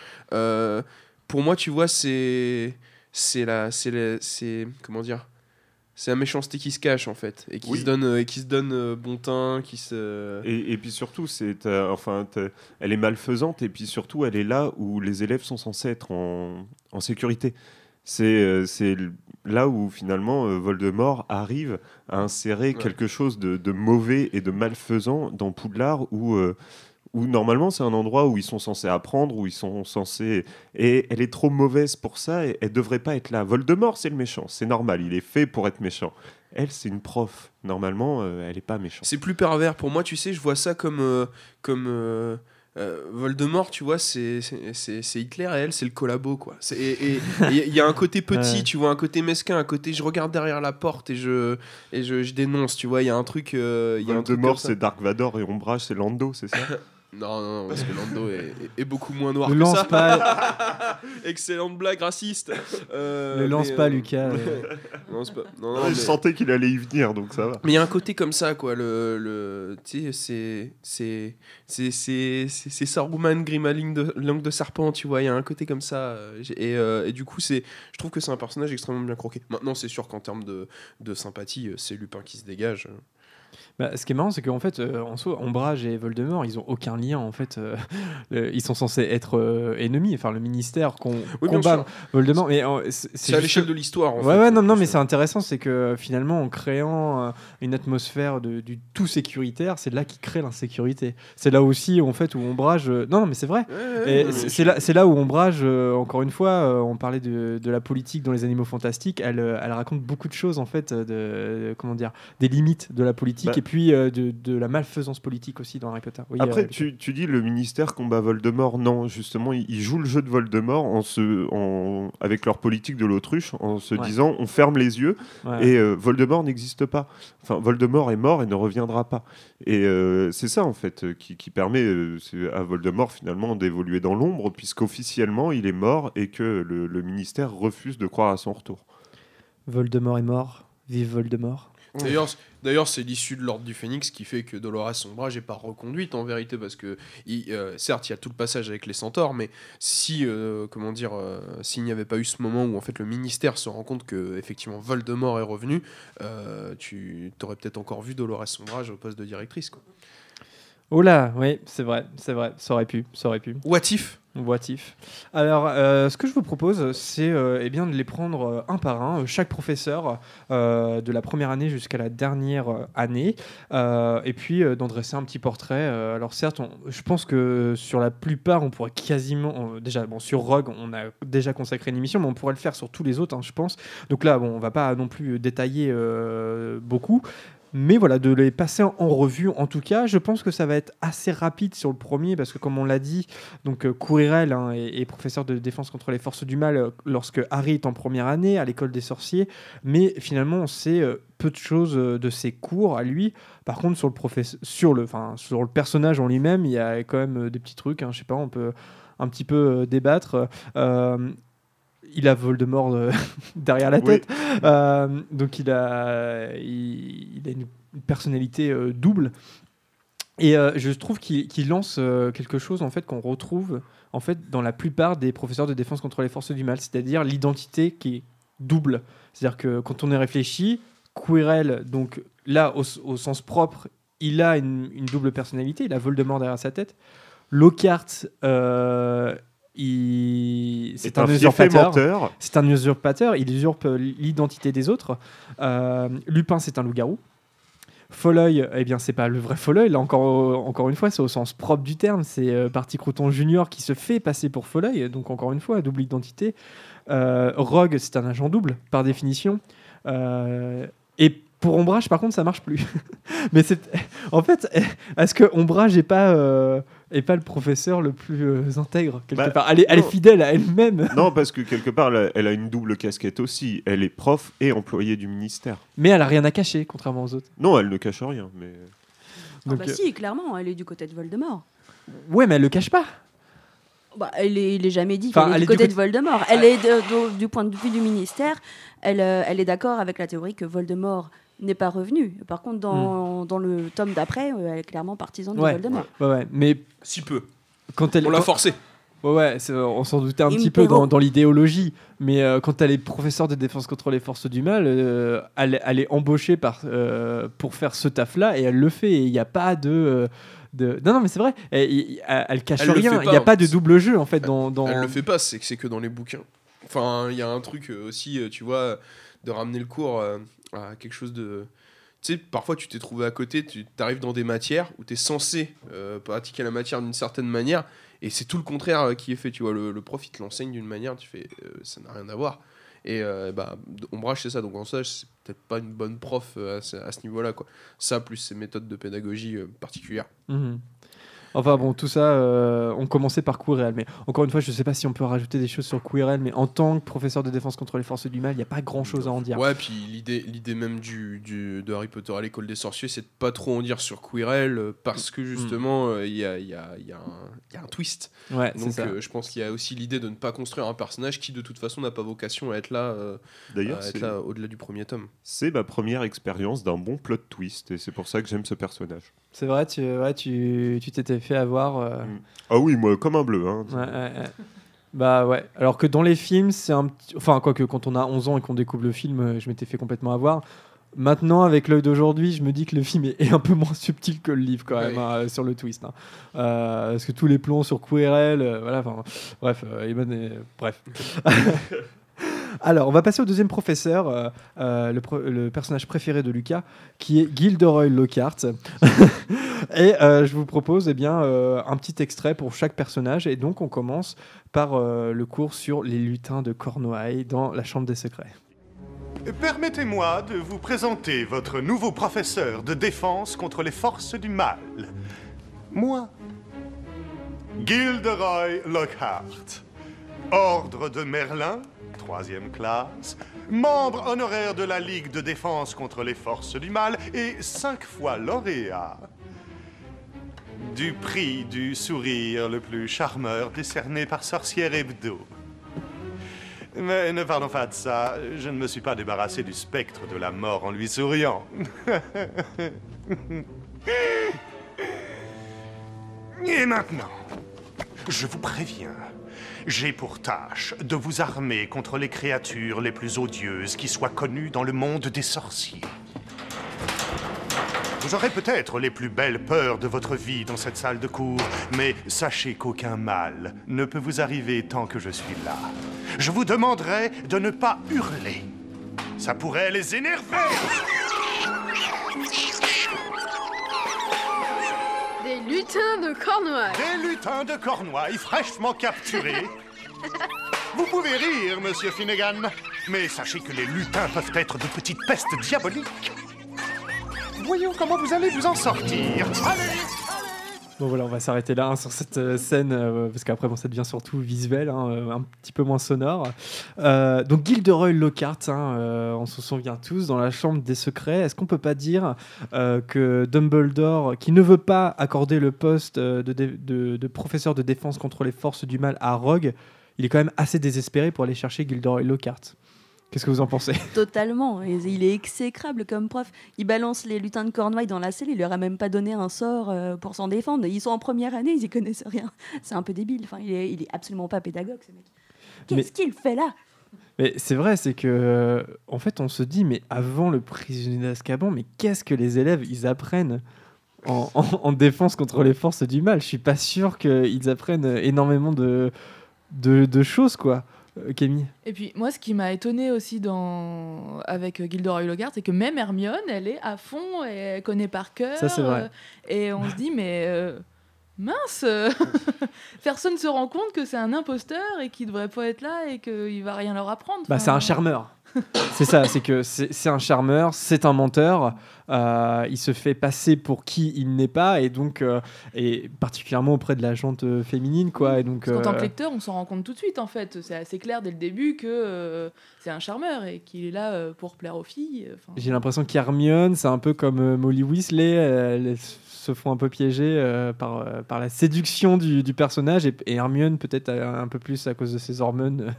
Pour moi, tu vois, c'est c'est la- c'est comment dire. C'est la méchanceté qui se cache en fait et qui Oui. se donne euh, et qui se donne euh, bon teint, qui se Et, et puis surtout, c'est, t'as- enfin, elle est malfaisante et puis surtout, elle est là où les élèves sont censés être en, en sécurité. C'est, euh, c'est là où finalement euh, Voldemort arrive à insérer Ouais. quelque chose de, de mauvais et de malfaisant dans Poudlard où, euh, où normalement c'est un endroit où ils sont censés apprendre, où ils sont censés... Et elle est trop mauvaise pour ça et elle devrait pas être là. Voldemort, c'est le méchant, c'est normal, il est fait pour être méchant. Elle, c'est une prof. Normalement, euh, elle est pas méchante. C'est plus pervers pour moi, tu sais, je vois ça comme euh, comme euh, euh, Voldemort, tu vois, c'est c'est- c'est c'est Hitler et elle, c'est le collabo quoi. Et il y a un côté petit, Ouais. tu vois, un côté mesquin, un côté je regarde derrière la porte et je et je, je dénonce, tu vois, il y a un truc euh, il y a Voldemort, c'est Dark Vador et Ombrage, c'est Lando, c'est ça? Non, non, non, parce que Lando est, est- est beaucoup moins noir Ne que lance ça. pas, Excellente blague raciste. Euh, ne lance mais, pas euh, Lucas. euh. lance pas. Non, non, Je sentais qu'il allait y venir, donc ça va. Mais il y a un côté comme ça, quoi. Le, le, tu sais, c'est, c'est, c'est, c'est, c'est, c'est Saruman, Grima, langue de, langue de serpent, tu vois. Il y a un côté comme ça. euh, Et, euh, et du coup, c'est, je trouve que c'est un personnage extrêmement bien croqué. Maintenant, c'est sûr qu'en termes de, de sympathie, c'est Lupin qui se dégage. Bah, ce qui est marrant, c'est qu'en fait, euh, en soi, Ombrage et Voldemort, ils ont aucun lien. En fait, euh, le- ils sont censés être euh, ennemis. Enfin, le ministère qu'on Oui, combat. Voldemort. Mais euh, c'est à juste- l'échelle de l'histoire, Ouais, fait. ouais, non, non, mais euh, c'est intéressant, c'est que finalement, en créant euh, une atmosphère de, du tout sécuritaire, c'est là qui crée l'insécurité. C'est là aussi, en fait, où Ombrage. euh, Non, non, mais c'est vrai. ouais, c'est là, c'est là où Ombrage, euh, encore une fois, euh, on parlait de, de la politique dans les animaux fantastiques, elle, euh, elle raconte beaucoup de choses, en fait, euh, de, comment dire, des limites de la politique Bah. et puis euh, de, de la malfaisance politique aussi dans Harry Potter. Oui, Après, euh, tu, tu dis le ministère combat Voldemort. Non, justement, ils, ils jouent le jeu de Voldemort en se, en, avec leur politique de l'autruche, en se Ouais. disant on ferme les yeux ouais. et euh, Voldemort n'existe pas. Enfin, Voldemort est mort et ne reviendra pas. Et euh, c'est ça, en fait, qui, qui permet euh, à Voldemort, finalement, d'évoluer dans l'ombre, puisqu'officiellement, il est mort et que le, le ministère refuse de croire à son retour. Voldemort est mort. Vive Voldemort. D'ailleurs, d'ailleurs, c'est l'issue de l'ordre du Phénix qui fait que Dolores Sombrage n'est pas reconduite en vérité parce que, il- euh, certes, il y a tout le passage avec les centaures, mais si, euh, comment dire, euh, s'il n'y avait pas eu ce moment où en fait le ministère se rend compte que effectivement Voldemort est revenu, tu aurais peut-être encore vu Dolores Sombrage au poste de directrice. Quoi. Oh là, oui, c'est vrai, c'est vrai, ça aurait pu, ça aurait pu. What if? Alors, euh, ce que je vous propose, c'est euh, eh de les prendre euh, un par un, chaque professeur de la première année jusqu'à la dernière année, et puis d'en dresser un petit portrait. Alors certes, je pense que sur la plupart, on pourrait quasiment, déjà, sur Rogue, on a déjà consacré une émission, mais on pourrait le faire sur tous les autres, hein, je pense. Donc là, bon, on va pas non plus détailler beaucoup. Mais voilà, de les passer en revue, en tout cas, je pense que ça va être assez rapide sur le premier, parce que comme on l'a dit, donc euh, Quirrell hein, est, professeur de défense contre les forces du mal euh, lorsque Harry est en première année à l'école des sorciers, mais finalement on sait euh, peu de choses de ses cours à lui. Par contre sur le sur le, sur le personnage en lui-même, il y a quand même des petits trucs. hein, je sais pas, on peut un petit peu débattre. Il a Voldemort euh, derrière la Oui. tête, Euh, donc il a, il, il a une personnalité euh, double. Et euh, je trouve qu'il lance quelque chose en fait qu'on retrouve en fait dans la plupart des professeurs de défense contre les forces du mal, c'est-à-dire l'identité qui est double. C'est-à-dire que quand on y réfléchit, Quirrell, donc là au, au sens propre, il a une, une double personnalité, il a Voldemort derrière sa tête. Lockhart, euh, il- c'est un, usurpateur. C'est un usurpateur, il usurpe euh, l'identité des autres. Euh, Lupin, c'est un loup-garou. Folleuil, eh bien, c'est pas le vrai Folleuil. Là, encore, encore une fois, c'est au sens propre du terme. C'est euh, Parti Crouton Junior qui se fait passer pour Folleuil. Donc, encore une fois, double identité. Euh, Rogue, c'est un agent double, par définition. Euh, et pour Ombrage, par contre, ça marche plus. Mais c'est. En fait, est-ce que Ombrage est pas, est pas le professeur le plus euh, intègre quelque Bah, part elle est, elle est non. fidèle à elle-même. Non, parce que quelque part, elle a- elle a une double casquette aussi. Elle est prof et employée du ministère. Mais elle a rien à cacher, contrairement aux autres. Non, elle ne cache rien. Mais... Ah Donc, bah euh, si, clairement, elle est du côté de Voldemort. Ouais, mais elle le cache pas. Bah, elle est, il est jamais dit Enfin, qu'elle est elle du est du côté de Voldemort. Elle est de- de- du point de vue du ministère, elle, euh, elle est d'accord avec la théorie que Voldemort n'est pas revenue. Par contre, dans, dans le tome d'après, euh, elle est clairement partisane Hmm. Ouais. de Voldemort. Ouais, ouais. Mais Si peu. quand elle. On l'a forcé. Ouais, on s'en doutait un petit peu dans, dans l'idéologie, mais euh, quand elle est professeure de défense contre les forces du mal, euh, elle, elle est embauchée par, euh, pour faire ce taf-là et elle le fait. Et il n'y a pas de, de. Non, non, mais c'est vrai, elle, elle- elle cache Elle rien. Il n'y a pas, de double jeu en fait dans. dans... Elle le fait pas, c'est que c'est que dans les bouquins. Enfin, il y a un truc aussi, tu vois, de ramener le cours euh, à quelque chose de. Tu sais, parfois tu t'es trouvé à côté, tu arrives dans des matières où tu es censé euh, pratiquer la matière d'une certaine manière, et c'est tout le contraire euh, qui est fait. Tu vois, le, prof il te l'enseigne d'une manière, tu fais euh, ça n'a rien à voir. Et euh, bah, Ombrage, c'est ça. Donc en ça, c'est peut-être pas une bonne prof à ce, niveau-là. quoi. Ça, plus ses méthodes de pédagogie particulières. Mhm. Enfin bon, tout ça, euh, on commençait par Quirrell. Mais encore une fois, je sais pas si on peut rajouter des choses sur Quirrell, mais en tant que professeur de défense contre les forces du mal, il n'y a pas grand chose à en dire. Ouais, puis l'idée, l'idée même du, du- de Harry Potter à l'école des sorciers, c'est de pas trop en dire sur Quirrell euh, parce que justement, euh, il y, a, il y, a, il y, a un- il y a un twist. Ouais, c'est Donc ça. euh, je pense qu'il y a aussi l'idée de ne pas construire un personnage qui de toute façon n'a pas vocation à être là, euh, D'ailleurs, à être c'est- là au-delà du premier tome. c'est ma première expérience d'un bon plot twist et c'est pour ça que j'aime ce personnage. C'est vrai, tu ouais, tu tu t'étais fait avoir. euh, Ah oui, moi, comme un bleu. Hein. Ouais, ouais, ouais. Bah ouais. Alors que dans les films, c'est un petit. Enfin, quoique quand on a 11 ans et qu'on découvre le film, euh, je m'étais fait complètement avoir. Maintenant, avec l'œil d'aujourd'hui, je me dis que le film est, un peu moins subtil que le livre quand même Ouais. hein, sur le twist. hein. Euh, parce que tous les plans sur Quirrell, euh, voilà. enfin, Bref, euh, Eamon est- bref. Alors, on va passer au deuxième professeur, euh, euh, le, personnage préféré de Lucas, qui est Gilderoy Lockhart. et euh, je vous propose eh bien, un petit extrait pour chaque personnage. Et donc, on commence par le cours sur les lutins de Cornouailles dans la Chambre des Secrets. Permettez-moi de vous présenter votre nouveau professeur de défense contre les forces du mal. Moi, Gilderoy Lockhart, Ordre de Merlin, troisième classe, membre honoraire de la Ligue de défense contre les forces du mal et cinq fois lauréat du prix du sourire le plus charmeur décerné par Sorcière Hebdo. Mais ne parlons pas de ça. Je ne me suis pas débarrassé du spectre de la mort en lui souriant. Et maintenant, je vous préviens, j'ai pour tâche de vous armer contre les créatures les plus odieuses qui soient connues dans le monde des sorciers. Vous aurez peut-être les plus belles peurs de votre vie dans cette salle de cours, mais sachez qu'aucun mal ne peut vous arriver tant que je suis là. Je vous demanderai de ne pas hurler. Ça pourrait les énerver. Des lutins de Cornouailles. Des lutins de Cornouailles fraîchement capturés. Vous pouvez rire, monsieur Finnegan, mais sachez que les lutins peuvent être de petites pestes diaboliques. Voyons comment vous allez vous en sortir. Allez Bon voilà, on va s'arrêter là hein, sur cette euh, scène, euh, parce qu'après ça devient surtout visuel, hein, euh, un petit peu moins sonore. Donc Gilderoy Lockhart, hein, on se souvient tous, dans la Chambre des Secrets, est-ce qu'on peut pas dire que Dumbledore, qui ne veut pas accorder le poste de- de professeur de défense contre les forces du mal à Rogue, il est quand même assez désespéré pour aller chercher Gilderoy Lockhart? Qu'est-ce que vous en pensez? Totalement. Il est exécrable comme prof. Il balance les lutins de Cornouailles dans la selle. Il leur a même pas donné un sort euh, pour s'en défendre. Ils sont en première année, ils y connaissent rien. C'est un peu débile. Enfin, il est, il est absolument pas pédagogue, ce mec. Qu'est-ce qu'il fait là? Mais c'est vrai, c'est que euh, en fait, on se dit, mais avant le prisonnier d'Azkaban, mais qu'est-ce que les élèves ils apprennent en, en- en défense contre les forces du mal? Je suis pas sûr qu'ils apprennent énormément de, de, de choses, quoi. Euh, Camille Et puis moi, ce qui m'a étonné aussi dans... avec Gilderoy Lockhart, c'est que même Hermione, elle est à fond et elle connaît par cœur. Ça, c'est vrai. euh, et on se dit, mais euh, mince, personne se rend compte que c'est un imposteur et qu'il devrait pas être là et qu'il va rien leur apprendre. Bah, c'est un charmeur. C'est ça, c'est que c'est un charmeur, c'est un menteur. euh, il se fait passer pour qui il n'est pas, et donc, euh, et particulièrement auprès de la jante euh, féminine, quoi. Et donc, qu'en tant que euh, lecteur, on s'en rend compte tout de suite, en fait. C'est assez clair dès le début que c'est un charmeur et qu'il est là pour plaire aux filles. J'ai l'impression qu'Hermione, c'est un peu comme Molly Weasley, elles se font un peu piéger euh, par, euh, par la séduction du, du personnage, et, et Hermione peut-être un, un peu plus à cause de ses hormones.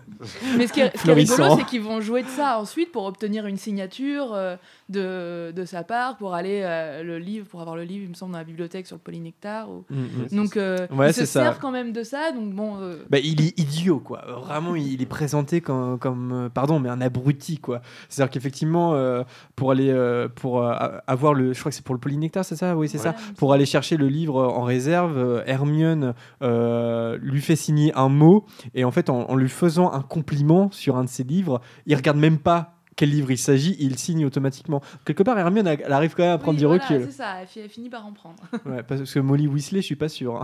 Mais ce qui est, ce qui est rigolo, c'est qu'ils vont jouer de ça ensuite pour obtenir une signature euh, de, de sa part, pour aller euh, le livre, pour avoir le livre, il me semble, dans la bibliothèque sur le polynectar. Ou... Mm, mm. Donc, euh, Ouais, ils se c'est ça. servent quand même de ça. Donc, bon, euh, Bah, il est idiot, quoi. Vraiment, il est présenté comme, comme euh, pardon, mais un abruti, quoi. C'est-à-dire qu'effectivement, euh, pour aller, euh, pour euh, avoir le, je crois que c'est pour le polynectar, c'est ça, oui, c'est ça. Pour aller chercher le livre en réserve, euh, Hermione euh, lui fait signer un mot, et en fait, en, en lui faisant un compliment sur un de ses livres, il regarde même pas quel livre il s'agit, il signe automatiquement. Quelque part, Hermione, elle arrive quand même à prendre oui, du voilà, recul. C'est ça, elle fi- elle finit par en prendre. Ouais, parce que Molly Weasley, je suis pas sûr. hein.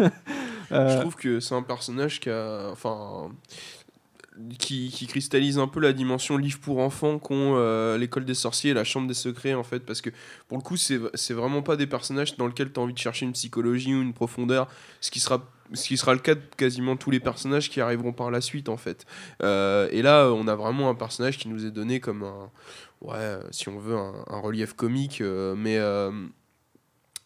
Je Euh, trouve que c'est un personnage qui a. Enfin. Qui, qui cristallise un peu la dimension livre pour enfants qu'ont euh, l'école des sorciers et la chambre des secrets en fait parce que pour le coup c'est vraiment pas des personnages dans lesquels tu as envie de chercher une psychologie ou une profondeur ce qui sera ce qui sera le cas de quasiment tous les personnages qui arriveront par la suite en fait. Euh, et là on a vraiment un personnage qui nous est donné comme un ouais si on veut un, relief comique euh, mais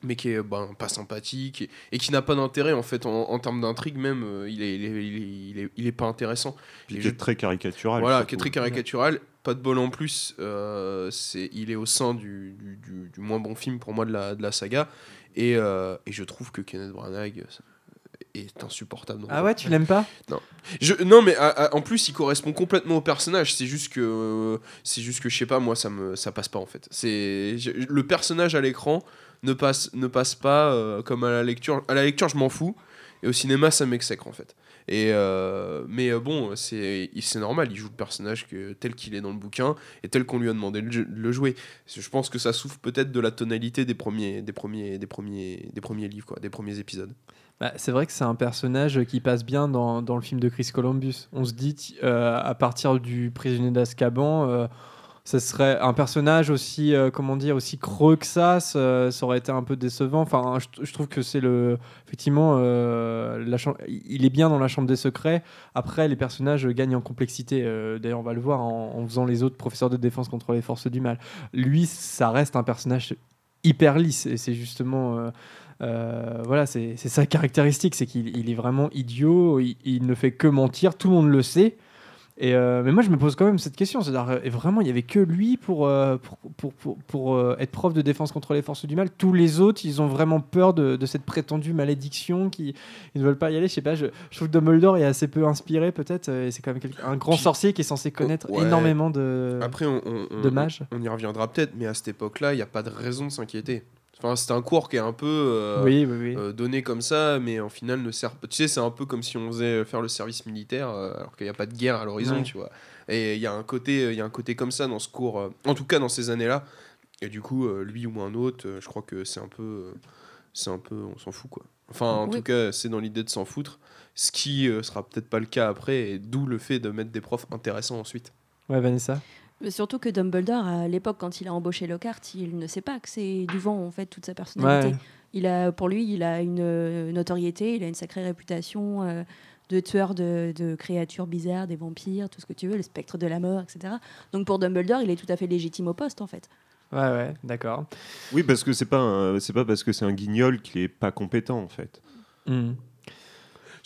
mais qui est ben, pas sympathique et, et qui n'a pas d'intérêt en fait en, en termes d'intrigue même euh, il, est, il, est, il, est, il, est, il est pas intéressant qui je- est très caricatural. voilà qui est très caricatural pas de bol en plus euh, c'est il est au sein du, du, du- du moins bon film pour moi de la, de la saga et, euh, et je trouve que Kenneth Branagh est insupportable Ah ouais, tu l'aimes pas? Je, non, mais à- à- en plus, il correspond complètement au personnage. C'est juste que, euh, c'est juste que je sais pas, moi, ça me, ça passe pas en fait. C'est je- le personnage à l'écran ne passe, ne passe pas euh, comme à la lecture. À la lecture, je m'en fous, et au cinéma, ça m'exècre en fait. Et euh, mais euh, bon, c'est, normal. Il joue le personnage que tel qu'il est dans le bouquin et tel qu'on lui a demandé de le- jouer. Je pense que ça souffre peut-être de la tonalité des premiers, des premiers, des premiers, des premiers livres, quoi, des premiers épisodes. Bah, c'est vrai que c'est un personnage qui passe bien dans, dans le film de Chris Columbus. On se dit, à partir du prisonnier d'Azkaban, ce serait un personnage aussi, euh, comment dire, aussi creux que ça, ça, aurait été un peu décevant. Enfin, je, trouve que c'est le, effectivement, euh, il est bien dans la chambre des secrets. Après, les personnages gagnent en complexité. Euh, D'ailleurs, on va le voir en, faisant les autres professeurs de défense contre les forces du mal. Lui, ça reste un personnage hyper lisse, et c'est justement. voilà, c'est sa caractéristique, c'est qu'il il est vraiment idiot, il ne fait que mentir, tout le monde le sait. Et euh, mais moi, je me pose quand même cette question, c'est-à-dire euh, vraiment, il n'y avait que lui pour, euh, pour, pour, pour, euh, être prof de défense contre les forces du mal. Tous les autres, ils ont vraiment peur de, de cette prétendue malédiction, qui ils ne veulent pas y aller. Je sais pas, je, je trouve que Dumbledore est assez peu inspiré peut-être, et c'est quand même un grand sorcier qui est censé connaître Ouais. énormément de, Après, on, on- on- de mages. on y reviendra peut-être, mais à cette époque-là, il n'y a pas de raison de s'inquiéter. Enfin, c'est un cours qui est un peu euh, oui, oui, oui. euh, donné comme ça, mais en final ne sert pas. Tu sais, c'est un peu comme si on faisait faire le service militaire, euh, alors qu'il n'y a pas de guerre à l'horizon, Ouais. tu vois. Et il y a un côté, il y a un côté comme ça dans ce cours, euh, en tout cas dans ces années-là. Et du coup, euh, lui ou un autre, euh, je crois que c'est un peu, euh, c'est un peu, on s'en fout quoi. Enfin, en Oui. tout cas, c'est dans l'idée de s'en foutre, ce qui euh, sera peut-être pas le cas après, et d'où le fait de mettre des profs intéressants ensuite. Ouais, Vanessa? Mais Surtout que Dumbledore, à l'époque, quand il a embauché Lockhart, il ne sait pas que c'est du vent, en fait, toute sa personnalité. Ouais. Il a, pour lui, il a une euh, notoriété, il a une sacrée réputation euh, de tueur de, de créatures bizarres, des vampires, tout ce que tu veux, le spectre de la mort, etc. Donc pour Dumbledore, il est tout à fait légitime au poste, en fait. Ouais, ouais, d'accord. Oui, parce que c'est pas un- c'est pas parce que c'est un guignol qu'il est pas compétent en fait. Hmm.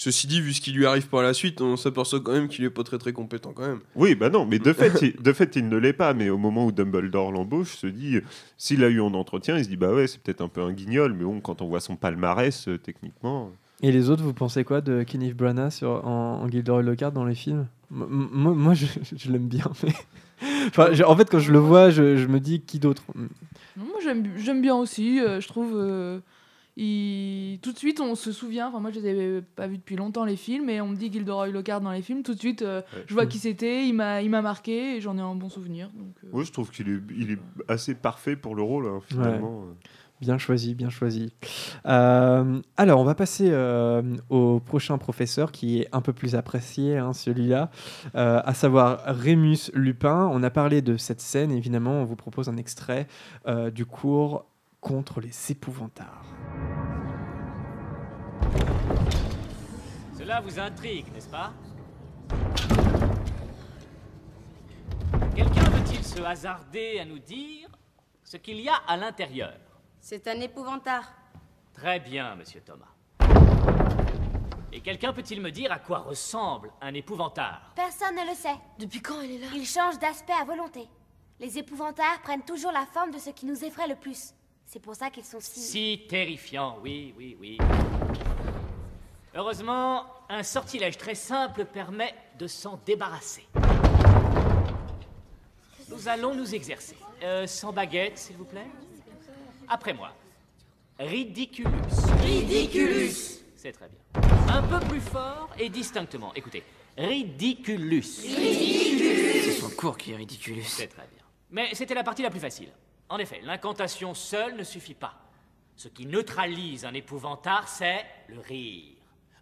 Ceci dit, vu ce qui lui arrive par la suite, on s'aperçoit quand même qu'il est pas très très compétent quand même. Oui, bah non, mais de fait, il, de fait, il ne l'est pas. Mais au moment où Dumbledore l'embauche, se dit, euh, s'il a eu en entretien, il se dit, bah ouais, c'est peut-être un peu un guignol, mais bon, quand on voit son palmarès, euh, techniquement. Et les autres, vous pensez quoi de Kenneth Branagh sur, en, en Gilderoy Lockhart dans les films? M- Moi, moi, je, je l'aime bien. Mais... enfin, je- en fait, quand je le vois, je, je me dis qui d'autre? Moi, j'aime bi- j'aime bien aussi. euh, je trouve. euh, il- Tout de suite, on se souvient. Enfin, moi, je les avais pas vus depuis longtemps, les films, et on me dit Gilderoy Lockhart dans les films. Tout de suite, euh, je vois qui c'était, il m'a il m'a marqué, et j'en ai un bon souvenir. Donc, euh, Oui, je trouve qu'il est, il est assez parfait pour le rôle, hein, finalement. Bien choisi, bien choisi. Euh, alors, on va passer euh, au prochain professeur qui est un peu plus apprécié, hein, celui-là, euh, à savoir Rémus Lupin. On a parlé de cette scène, évidemment, on vous propose un extrait euh, du cours contre les épouvantards. Cela vous intrigue, n'est-ce pas? Quelqu'un veut-il se hasarder à nous dire ce qu'il y a à l'intérieur? C'est un épouvantard. Très bien, monsieur Thomas. Et quelqu'un peut-il me dire à quoi ressemble un épouvantard? Personne ne le sait. Depuis quand elle est là? Il change d'aspect à volonté. Les épouvantards prennent toujours la forme de ce qui nous effraie le plus. C'est pour ça qu'ils sont si... Si terrifiant, oui, oui, oui. Heureusement, un sortilège très simple permet de s'en débarrasser. Nous allons nous exercer. Euh, sans baguette, s'il vous plaît. Après moi. Ridiculus. Ridiculus C'est très bien. Un peu plus fort et distinctement. Écoutez. Ridiculus. Ridiculus C'est son cours qui est ridiculus. C'est très bien. Mais c'était la partie la plus facile. En effet, l'incantation seule ne suffit pas. Ce qui neutralise un épouvantard, c'est le rire.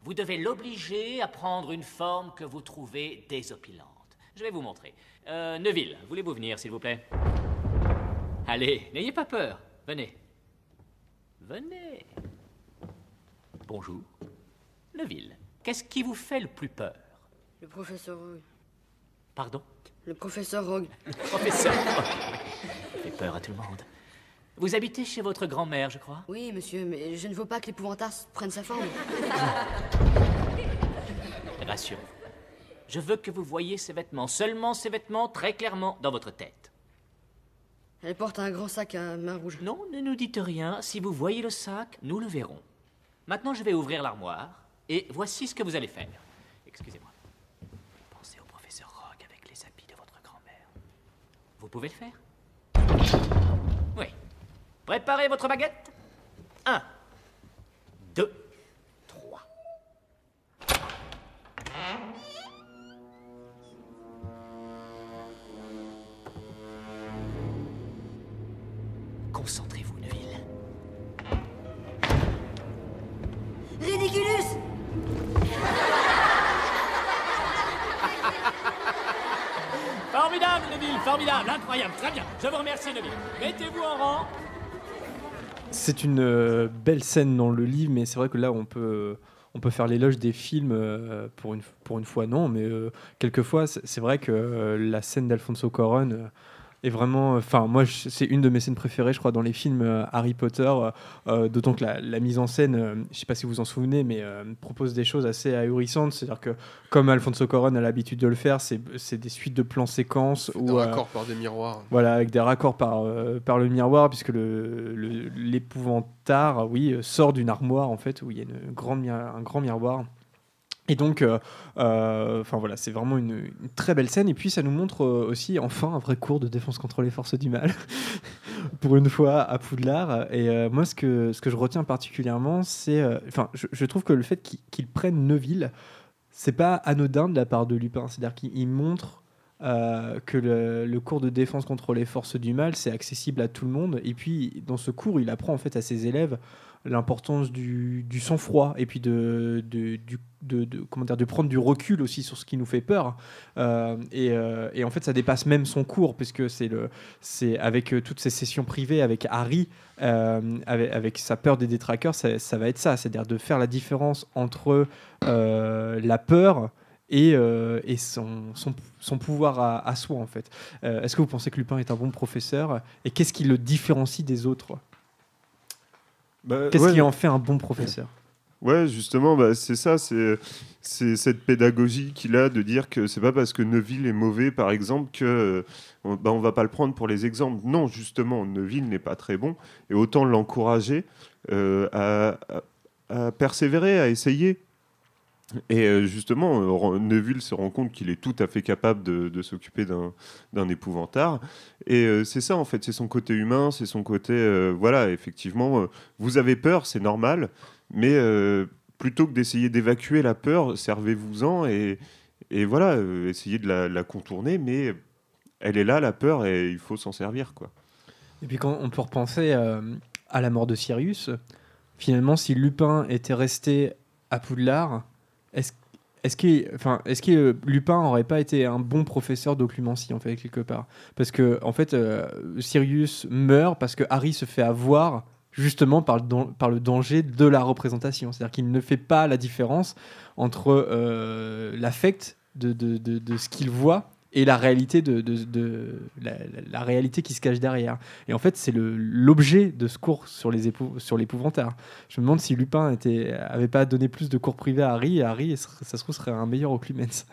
Vous devez l'obliger à prendre une forme que vous trouvez désopilante. Je vais vous montrer. Euh, Neville, voulez-vous venir, s'il vous plaît? Allez, n'ayez pas peur. Venez. Venez. Bonjour. Neville, qu'est-ce qui vous fait le plus peur? Le professeur Rogue. Pardon? Le professeur Rogue. Le professeur fait peur à tout le monde. Vous habitez chez votre grand-mère, je crois? Oui, monsieur, mais je ne veux pas que l'épouvantard prenne sa forme. Rassurez-vous. Je veux que vous voyiez ces vêtements, seulement ces vêtements, très clairement dans votre tête. Elle porte un grand sac à main rouge. Non, ne nous dites rien. Si vous voyez le sac, nous le verrons. Maintenant, je vais ouvrir l'armoire, et voici ce que vous allez faire. Excusez-moi. Pensez au professeur Rogue avec les habits de votre grand-mère. Vous pouvez le faire. Préparez votre baguette. Un, deux, trois. Concentrez-vous, Neville. Ridiculus Formidable, Neville, formidable, incroyable, très bien. Je vous remercie, Neville. Mettez-vous en rang. C'est une euh, belle scène dans le livre, mais c'est vrai que là, on peut, on peut faire l'éloge des films. euh, pour, une, pour une fois, non, mais euh, quelquefois, c'est vrai que la scène d'Alfonso Cuarón euh, est vraiment. Enfin, moi, c'est une de mes scènes préférées, je crois, dans les films euh, Harry Potter. euh, euh, D'autant que la, la mise en scène, euh, je sais pas si vous vous en souvenez, mais euh, propose des choses assez ahurissantes. C'est-à-dire que, comme Alfonso Cuarón a l'habitude de le faire, c'est des suites de plans séquences. Euh, raccords par des miroirs. voilà, avec des raccords par, euh, par le miroir, puisque le- le- l'épouvantard, oui, euh, sort d'une armoire, en fait, où il y a une grande mi- un grand miroir. Et donc, euh, euh, enfin voilà, c'est vraiment une, très belle scène. Et puis, ça nous montre euh, aussi, enfin, un vrai cours de défense contre les forces du mal, pour une fois à Poudlard. Et moi, ce que, ce que je retiens particulièrement, c'est, enfin, je, trouve que le fait qu'il qu'il prenne Neuville, c'est pas anodin de la part de Lupin. C'est-à-dire qu'il il montre que le, le cours de défense contre les forces du mal, c'est accessible à tout le monde. Et puis, dans ce cours, il apprend en fait à ses élèves l'importance du, sang-froid et puis de, comment dire, de prendre du recul aussi sur ce qui nous fait peur. Euh, et, euh, et en fait, ça dépasse même son cours, puisque c'est c'est avec euh, toutes ces sessions privées avec Harry, avec, sa peur des détraqueurs, ça, va être ça, c'est-à-dire de faire la différence entre la peur et, son, pouvoir à, soi, en fait. Est-ce que vous pensez que Lupin est un bon professeur? Et qu'est-ce qui le différencie des autres? Bah, Qu'est-ce ouais. qui en fait un bon professeur Ouais, justement, bah, c'est ça, c'est cette pédagogie qu'il a de dire que c'est pas parce que Neville est mauvais, par exemple, que euh, on, bah, on va pas le prendre pour les exemples. Non, justement, Neville n'est pas très bon, et autant l'encourager euh, à, à- à persévérer, à essayer. Et euh, justement, euh, Neville se rend compte qu'il est tout à fait capable de, s'occuper d'un épouvantard. Et euh, c'est ça, en fait, c'est son côté humain, c'est son côté. voilà, effectivement, vous avez peur, c'est normal, mais plutôt que d'essayer d'évacuer la peur, servez-vous-en et, voilà, essayez de la, contourner, mais elle est là, la peur, et il faut s'en servir. Et puis quand on peut repenser à la mort de Sirius, finalement, si Lupin était resté à Poudlard, est-ce que, enfin, est-ce que Lupin aurait pas été un bon professeur d'occlumencie en fait quelque part? Parce que en fait, euh, Sirius meurt parce que Harry se fait avoir justement par le, danger de la représentation. C'est-à-dire qu'il ne fait pas la différence entre euh, l'affect de ce qu'il voit et la réalité de, de- de- la, réalité qui se cache derrière. Et en fait, c'est l'objet de ce cours sur les sur l'épouvantard. Je me demande si Lupin était avait pas donné plus de cours privés à Harry, et Harry, ça se trouve, serait un meilleur Occlumens.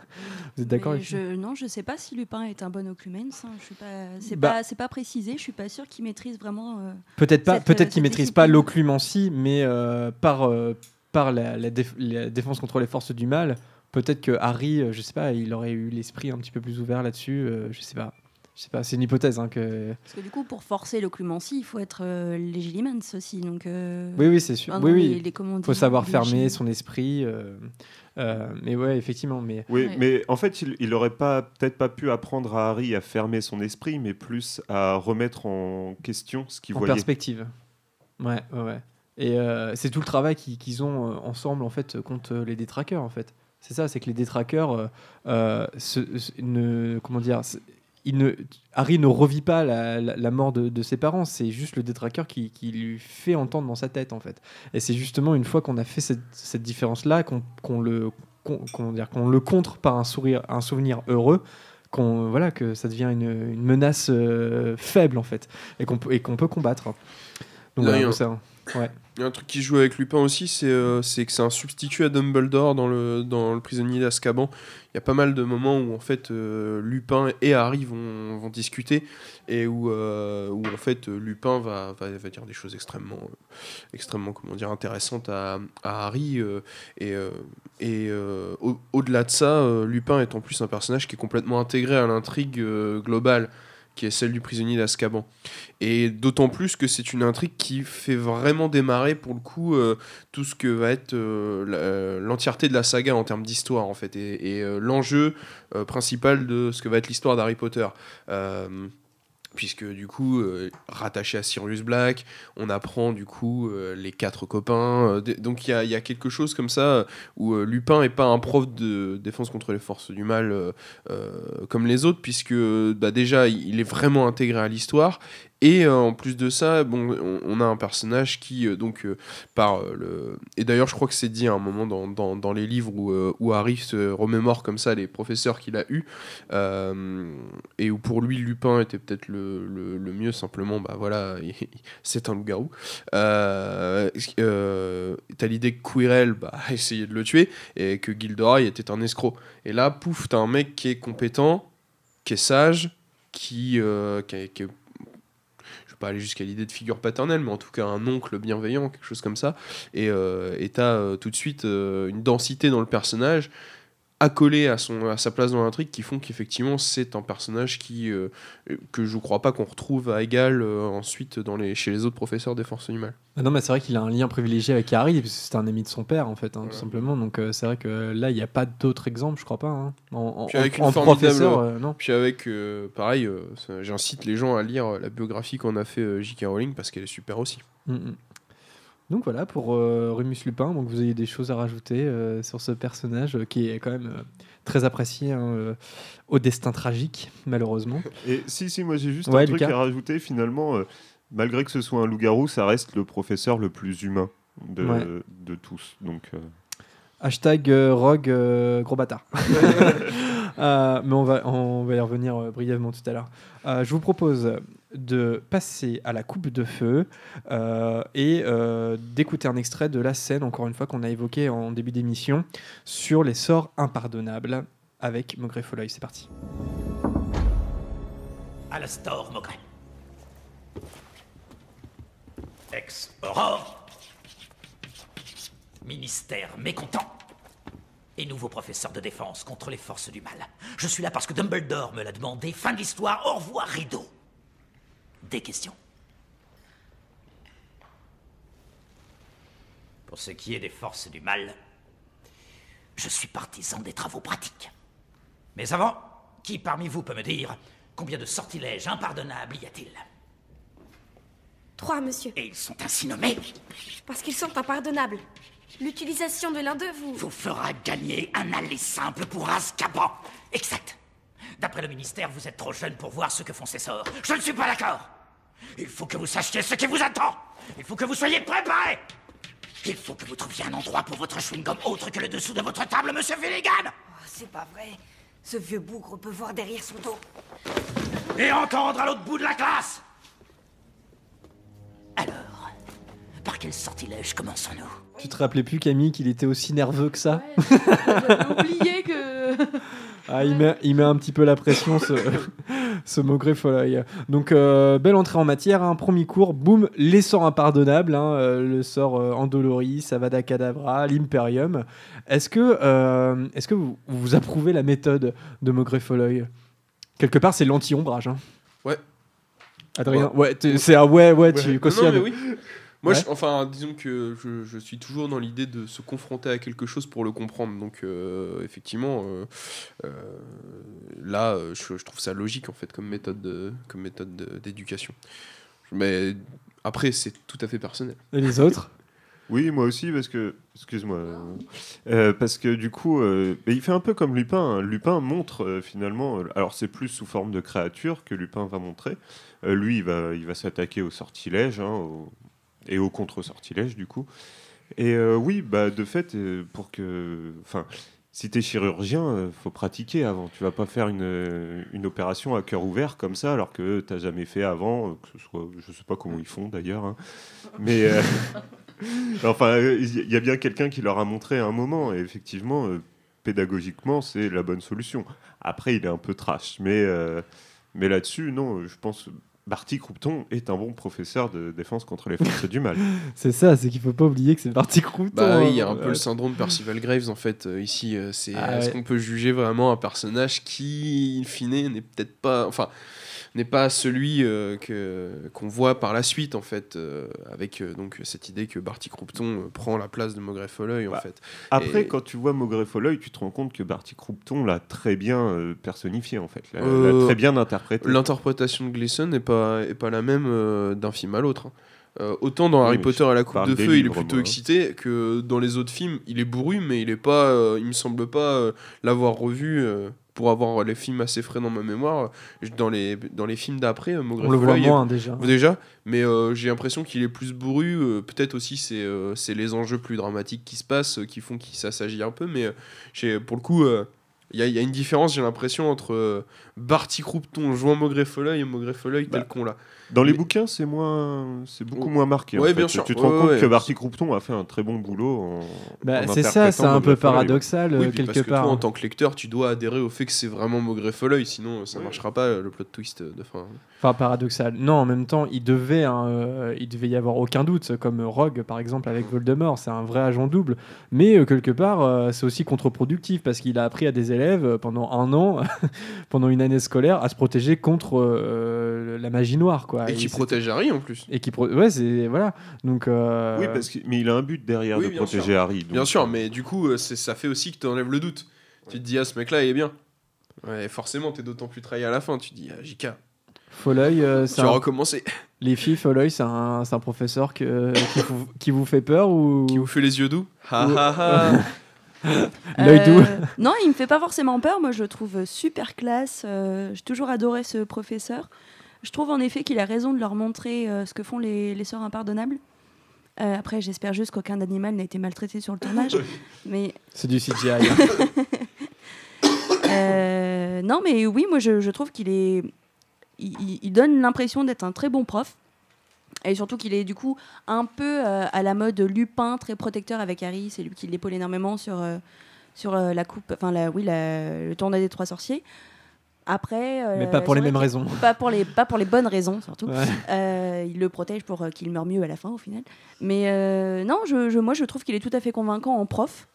Vous êtes d'accord je, Non, je sais pas si Lupin est un bon occlumens. hein. Je suis pas, c'est Bah- pas, c'est pas précisé. Je suis pas sûre qu'il maîtrise vraiment. euh, Peut-être pas, peut-être euh, qu'il maîtrise pas l'occlumencie, mais euh, par euh, par la, la déf- la défense contre les forces du mal, peut-être que Harry, euh, je sais pas, il aurait eu l'esprit un petit peu plus ouvert là-dessus. euh, je sais pas, je sais pas. C'est une hypothèse hein, que. Parce que du coup, pour forcer l'occlumencie, il faut être euh, légilimens aussi. Donc, euh, Oui, oui, c'est sûr. enfin, oui, oui. les- les- faut savoir fermer son esprit. euh, euh, mais ouais, effectivement. Mais Oui, Ouais. mais en fait, il, il aurait pas peut-être pas pu apprendre à Harry à fermer son esprit, mais plus à remettre en question ce qu'il en voyait. perspective. Ouais, ouais, ouais. Et euh, c'est tout le travail qu'ils ont ensemble en fait contre les détraqueurs en fait. C'est ça, c'est que les détraqueurs euh, euh, se- se- ne comment dire, se- il ne, Harry ne revit pas la, la- la mort de, de ses parents, c'est juste le détraqueur qui, qui lui fait entendre dans sa tête en fait. Et c'est justement une fois qu'on a fait cette, cette différence là qu'on qu'on le qu'on le contre par un sourire, un souvenir heureux qu'on voilà que ça devient une, une menace euh, faible en fait et qu'on qu'on peut combattre. Donc Là, voilà, ça. Ouais. Il y a un truc qui joue avec Lupin aussi, c'est euh, que c'est un substitut à Dumbledore dans le, dans le prisonnier d'Azkaban. Il y a pas mal de moments où en fait euh, Lupin et Harry vont, vont discuter et où, euh, où en fait Lupin va, va, va dire des choses extrêmement, extrêmement comment dire, intéressantes à, à Harry. euh, et et au- au-delà de ça, Lupin est en plus un personnage qui est complètement intégré à l'intrigue globale qui est celle du prisonnier d'Azkaban. Et d'autant plus que c'est une intrigue qui fait vraiment démarrer pour le coup euh, tout ce que va être euh, la- l'entièreté de la saga en termes d'histoire en fait et, euh, l'enjeu euh, principal de ce que va être l'histoire d'Harry Potter. Puisque du coup, euh, rattaché à Sirius Black, on apprend du coup euh, les quatre copains. euh, donc il y a, quelque chose comme ça où Lupin est pas un prof de défense contre les forces du mal comme les autres, puisque bah, déjà il est vraiment intégré à l'histoire. Et euh, en plus de ça, bon, on, a un personnage qui, euh, donc, euh, par le. Et d'ailleurs, je crois que c'est dit à un moment dans, dans, dans les livres où, où Harry se remémore comme ça les professeurs qu'il a eus, et où pour lui, Lupin était peut-être le, le, mieux, simplement, bah voilà, c'est un loup-garou. T'as l'idée que Quirrell bah, a essayé de le tuer, et que Gilderoy était un escroc. Et là, pouf, t'as un mec qui est compétent, qui est sage, qui, qui, pas aller jusqu'à l'idée de figure paternelle, mais en tout cas un oncle bienveillant, quelque chose comme ça. Et euh, et t'as euh, tout de suite euh, une densité dans le personnage accolé à, son, à sa place dans l'intrigue qui font qu'effectivement c'est un personnage qui euh, que je crois pas qu'on retrouve à égal euh, ensuite dans les, chez les autres professeurs des forces mal. Ah non, mais c'est vrai qu'il a un lien privilégié avec Harry, parce que c'est un ami de son père, en fait, hein, tout simplement. Donc euh, c'est vrai que là, il n'y a pas d'autres exemples, je crois pas. hein. En, en- Puis avec en- une professeur, non. Puis avec, pareil, j'incite les gens à lire la biographie qu'on a fait J.K. Rowling parce qu'elle est super aussi. Mm, mm. Donc voilà, pour euh, Remus Lupin, donc vous avez des choses à rajouter euh, sur ce personnage euh, qui est quand même euh, très apprécié hein, au destin tragique, malheureusement. Et si, si, moi j'ai juste Ouais, un truc à rajouter. Finalement, malgré que ce soit un loup-garou, ça reste le professeur le plus humain de, Ouais. de tous. Donc, Hashtag Rogue gros bâtard. Euh, mais on va, y revenir euh, brièvement tout à l'heure. Euh, je vous propose de passer à la coupe de feu et d'écouter un extrait de la scène, encore une fois, qu'on a évoqué en début d'émission, sur les sorts impardonnables avec Maugret Folloy. C'est parti. Mogret. Ex-Aurore. Ministère mécontent. Et nouveau professeur de défense contre les forces du mal. Je suis là parce que Dumbledore me l'a demandé. Fin de l'histoire. Au revoir, rideau. Des questions Pour ce qui est des forces du mal, je suis partisan des travaux pratiques. Mais avant, qui parmi vous peut me dire combien de sortilèges impardonnables y a-t-il? Trois, monsieur. Et ils sont ainsi nommés Parce qu'ils sont impardonnables. L'utilisation de l'un d'eux vous... vous fera gagner un aller simple pour Azkaban. Exact. D'après le ministère, vous êtes trop jeune pour voir ce que font ces sorts. Je ne suis pas d'accord. Il faut que vous sachiez ce qui vous attend. Il faut que vous soyez préparés. Il faut que vous trouviez un endroit pour votre chewing-gum autre que le dessous de votre table, monsieur Finnegan. Oh, c'est pas vrai. Ce vieux bougre peut voir derrière son dos. Et entendre à l'autre bout de la classe. Alors, par quel sortilège commençons-nous? Tu te rappelais plus, Camille, qu'il était aussi nerveux que ça J'avais oublié que. Ah, il, met, il met un petit peu la pression, ce, ce Maugré Folloy. Donc, euh, belle entrée en matière. hein. Premier cours, boum, les sorts impardonnables. hein, euh, le sort euh, Andoloris, Avada Kedavra, l'Imperium. Est-ce que, euh, est-ce que vous, vous approuvez la méthode de Maugré Folloy Quelque part, c'est l'anti-ombrage. hein. Ouais. Adrien, ouais, c'est un ouais, ouais, tu Non, mais oui. Moi, Ouais. je- enfin, disons que je, je suis toujours dans l'idée de se confronter à quelque chose pour le comprendre. Donc, euh, effectivement, euh, euh, là, je, je trouve ça logique en fait comme méthode, de- comme méthode de- d'éducation. Mais après, c'est tout à fait personnel. Et les autres? Oui, moi aussi, parce que. Excuse-moi. Euh, parce que du coup, euh, il fait un peu comme Lupin. hein. Lupin montre euh, finalement. alors, c'est plus sous forme de créature que Lupin va montrer. Euh, lui, il va, il va s'attaquer au sortilège hein, au- et au contre-sortilège, du coup. Et euh, oui, bah, de fait, euh, pour que. Enfin. Si tu es chirurgien, euh, faut pratiquer avant. Tu vas pas faire une, une opération à cœur ouvert comme ça, alors que tu jamais fait avant. Que ce soit, je sais pas comment ils font d'ailleurs. hein. Mais enfin, il y a bien quelqu'un qui leur a montré à un moment. Et effectivement, pédagogiquement, c'est la bonne solution. Après, il est un peu trash, mais mais là-dessus, non, je pense. Barty Croupton est un bon professeur de défense contre les forces du mal. C'est ça, c'est qu'il faut pas oublier que c'est parti crouton. Bah oui, il y a hein. un peu le syndrome de Percival Graves en fait euh, ici. euh, c'est Ah est-ce ouais. qu'on peut juger vraiment un personnage qui, in fine, n'est peut-être pas, enfin, n'est pas celui euh, que qu'on voit par la suite en fait, euh, avec euh, donc cette idée que Barty Croupton prend la place de Maugret Folleuil en Bah, fait. Après, Et- quand tu vois Maugret Folleuil, tu te rends compte que Barty Croupton l'a très bien personnifié, en fait. L'a l'a très bien interprété. L'interprétation de Gleason n'est pas, est pas la même d'un film à l'autre. hein. Euh, autant dans Oui, Harry Potter et la Coupe de Feu, il est plutôt moi. excité que dans les autres films, il est bourru, mais il est pas, euh, il me semble pas euh, l'avoir revu euh, pour avoir les films assez frais dans ma mémoire. Dans les, dans les films d'après, euh, On le voit moins, euh, déjà. Déjà, mais euh, j'ai l'impression qu'il est plus bourru. euh, Peut-être aussi c'est euh, c'est les enjeux plus dramatiques qui se passent euh, qui font qu'il s'assagit un peu, mais euh, j'ai- pour le coup. euh, il y, a- il y a une différence, j'ai l'impression, entre euh, Barty Croupton jouant Maugret Folleuil et Maugret Folleuil tel Bah, qu'on l'a. Dans les Mais- bouquins, c'est moins, c'est beaucoup moins marqué. en ouais, fait. bien sûr. Tu te Ouais, rends compte ouais. que Barty Croupton a fait un très bon boulot. En, Bah, en c'est ça, c'est un peu paradoxal Oui, euh, puis parce quelque que part. toi, en tant que lecteur, tu dois adhérer au fait que c'est vraiment Maugret Folleuil, sinon euh, ça marchera pas euh, le plot twist de fin. Enfin, paradoxal. Non, en même temps, il devait, hein, euh, il devait y avoir aucun doute, comme Rogue, par exemple, avec Voldemort. C'est un vrai agent double. Mais euh, quelque part, euh, c'est aussi contre-productif parce qu'il a appris à des élèves pendant un an, pendant une année scolaire, à se protéger contre euh, la magie noire, quoi. Et qui protège Harry en plus. Et qui pro- ouais, c'est voilà. Donc. euh, Oui, parce que, mais il a un but derrière Oui, de protéger sûr. Harry. donc, Bien sûr, euh, mais du coup, c'est- ça fait aussi que tu enlèves le doute. Tu te dis, ah, ce mec-là, il est bien. Ouais, forcément, t'es d'autant plus trahi à la fin. Tu te dis, ah, JK, Folleuil, euh, tu c'est vas un- recommencer. les filles, Folleuil, c'est un, c'est un professeur que, qui, vous, qui vous fait peur ou Qui vous fait les yeux doux Ha Ou- ha ha L'œil Euh, doux. Non, il me fait pas forcément peur. Moi, je le trouve super classe. Euh, J'ai toujours adoré ce professeur. Je trouve en effet qu'il a raison de leur montrer euh, ce que font les, les sœurs impardonnables. Euh, après, j'espère juste qu'aucun animal n'a été maltraité sur le tournage. mais C'est du CGI. hein. euh, non, mais oui, moi, je, je trouve qu'il est. Il donne l'impression d'être un très bon prof. Et surtout qu'il est du coup un peu euh, à la mode Lupin, très protecteur avec Harry. C'est lui qui l'épaule énormément sur, euh, sur euh, la coupe, enfin la, oui, la- le tournoi des trois sorciers. Après, euh, Mais pas pour les mêmes raisons. Pas pour les, pas pour les bonnes raisons surtout. Ouais. Euh, il le protège pour euh, qu'il meure mieux à la fin au final. Mais non, je, je- moi je trouve qu'il est tout à fait convaincant en prof.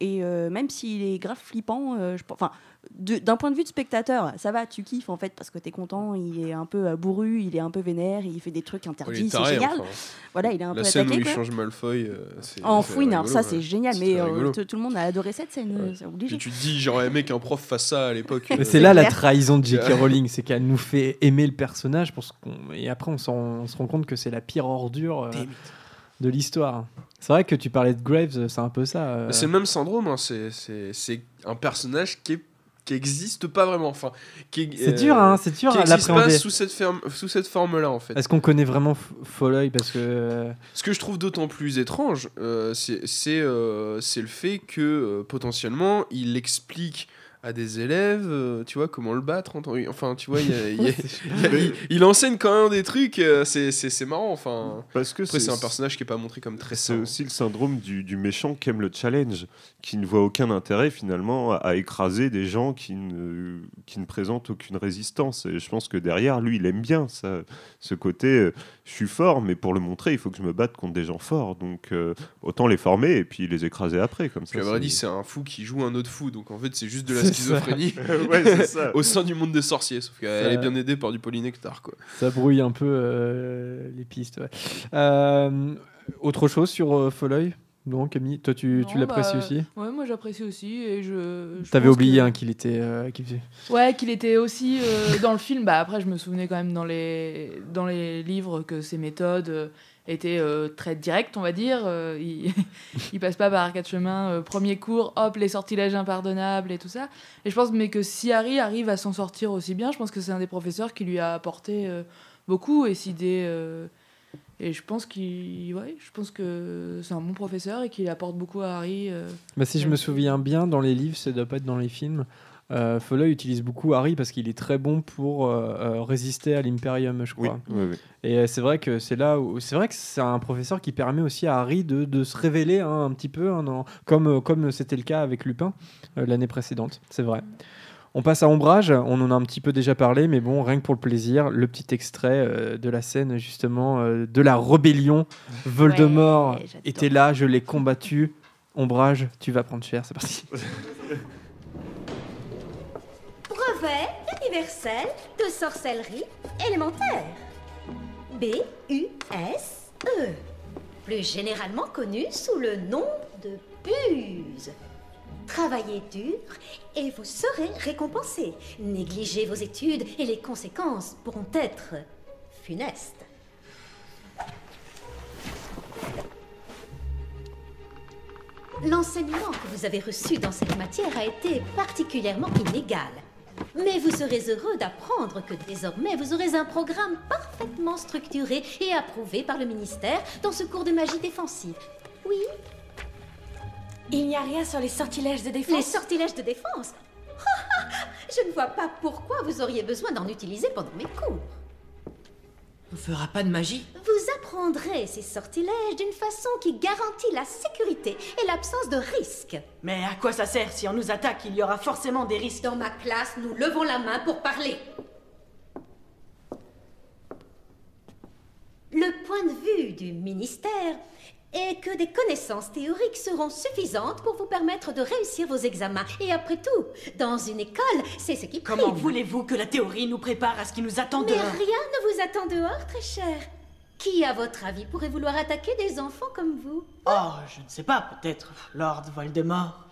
Et même s'il est grave flippant, je, enfin, d'un point de vue de spectateur, ça va, tu kiffes en fait parce que t'es content. Il est un peu euh, bourru, il est un peu vénère, il fait des trucs interdits, c'est génial. enfin. voilà, il est un La peu scène attaqué. où il change Malfoy. euh, En fouine, alors ça ouais. c'est génial, mais euh, tout le monde a adoré cette scène, c'est obligé. Et tu te dis, j'aurais aimé qu'un prof fasse ça à l'époque. Mais euh, c'est là la trahison de J.K. Rowling, c'est qu'elle nous fait aimer le personnage pour ce qu'on- et après on, se rend compte que c'est la pire ordure euh, de l'histoire. C'est vrai que tu parlais de Graves, c'est un peu ça. euh. C'est le même syndrome, hein, c'est- c'est c'est un personnage qui est qui existe pas vraiment enfin qui est- C'est dur, hein, c'est dur qui existe pas sous cette ferme sous cette forme là en fait. Est-ce qu'on connaît vraiment Folloy parce que euh, Ce que je trouve d'autant plus étrange, euh, c'est c'est, euh, c'est le fait que euh, potentiellement il explique à des élèves, euh, tu vois, comment le battre. en temps- Enfin, tu vois, il, y a- il y a- il y a- il- il enseigne quand même des trucs, euh, c'est- c'est c'est marrant. Enfin, Parce que après, c'est- un personnage qui est pas montré comme très C'est aussi le syndrome du, du méchant qui aime le challenge, qui ne voit aucun intérêt finalement à, à écraser des gens qui ne, qui ne présentent aucune résistance. Et je pense que derrière, lui, il aime bien ça, ce côté euh, je suis fort, mais pour le montrer, il faut que je me batte contre des gens forts. Donc euh, autant les former et puis les écraser après. Comme ça, Puis dit, c'est un fou qui joue un autre fou, donc en fait, c'est juste de la schizophrénie ça. Ouais, c'est ça. au sein du monde des sorciers. Sauf qu'elle Ça- est bien aidée par du polynectar, quoi. ça brouille un peu euh, les pistes. ouais. Euh, autre chose sur euh, Folloy Non, Camille, toi tu, tu Non, l'apprécies bah, aussi Ouais, moi j'apprécie aussi et je. je T'avais oublié que- hein, qu'il était. euh, faisait- Ouais, qu'il était aussi euh, dans le film. Bah après, je me souvenais quand même dans les dans les livres que ses méthodes euh, étaient euh, très directes, on va dire. Il, il passe pas par quatre chemins. premier cours, hop, les sortilèges impardonnables et tout ça. Et je pense, mais que si Harry arrive à s'en sortir aussi bien, je pense que c'est un des professeurs qui lui a apporté beaucoup et si des et je pense qu'il ouais, je pense que c'est un bon professeur et qu'il apporte beaucoup à Harry. euh, Bah, si je me souviens bien, dans les livres, ça doit pas être dans les films. Euh, Folloy utilise beaucoup Harry parce qu'il est très bon pour euh, euh, résister à l'Imperium, je crois. oui, oui. Et euh, c'est vrai que c'est là où c'est vrai que c'est un professeur qui permet aussi à Harry de, de se révéler hein, un petit peu, hein, dans- comme comme c'était le cas avec Lupin euh, l'année précédente. C'est vrai. On passe à Ombrage, on en a un petit peu déjà parlé, mais bon, rien que pour le plaisir, le petit extrait euh, de la scène justement euh, de la rébellion. Voldemort Ouais, était là, je l'ai combattu. Ombrage, tu vas prendre cher, c'est parti. Brevet universel de sorcellerie élémentaire. B-U-S-E. Plus généralement connu sous le nom de buse. Travaillez dur et vous serez récompensé. Négligez vos études et les conséquences pourront être funestes. L'enseignement que vous avez reçu dans cette matière a été particulièrement inégal. Mais vous serez heureux d'apprendre que désormais vous aurez un programme parfaitement structuré et approuvé par le ministère dans ce cours de magie défensive. Oui Il n'y a rien sur les sortilèges de défense Les sortilèges de défense? Je ne vois pas pourquoi vous auriez besoin d'en utiliser pendant mes cours. On fera pas de magie Vous apprendrez ces sortilèges d'une façon qui garantit la sécurité et l'absence de risque. Mais à quoi ça sert Si on nous attaque, il y aura forcément des risques. Dans ma classe, nous levons la main pour parler. Le point de vue du ministère est que des connaissances théoriques seront suffisantes pour vous permettre de réussir vos examens. Et après tout, dans une école, c'est ce qui prime. Comment voulez-vous que la théorie nous prépare à ce qui nous attend Mais dehors rien ne vous attend dehors, très cher. Qui, à votre avis, pourrait vouloir attaquer des enfants comme vous? Oh, je ne sais pas, peut-être Lord Voldemort.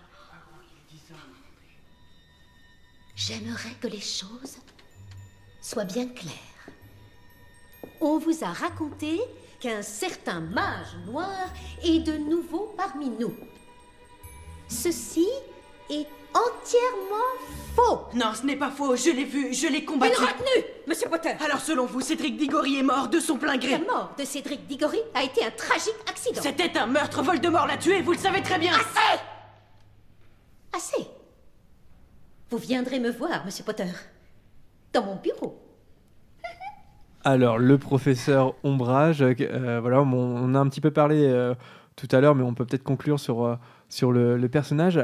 J'aimerais que les choses soient bien claires. On vous a raconté qu'un certain mage noir est de nouveau parmi nous. Ceci est entièrement faux. Non, ce n'est pas faux, je l'ai vu, je l'ai combattu. Une retenue, Monsieur Potter. Alors selon vous, Cédric Diggory est mort de son plein gré? La mort de Cédric Diggory a été un tragique accident. C'était un meurtre, Voldemort l'a tué, vous le savez très bien. Assez Assez. Vous viendrez me voir, Monsieur Potter, dans mon bureau. Alors, le professeur Ombrage, euh, voilà, on, on a un petit peu parlé euh, tout à l'heure, mais on peut peut-être conclure sur, euh, sur le, le personnage.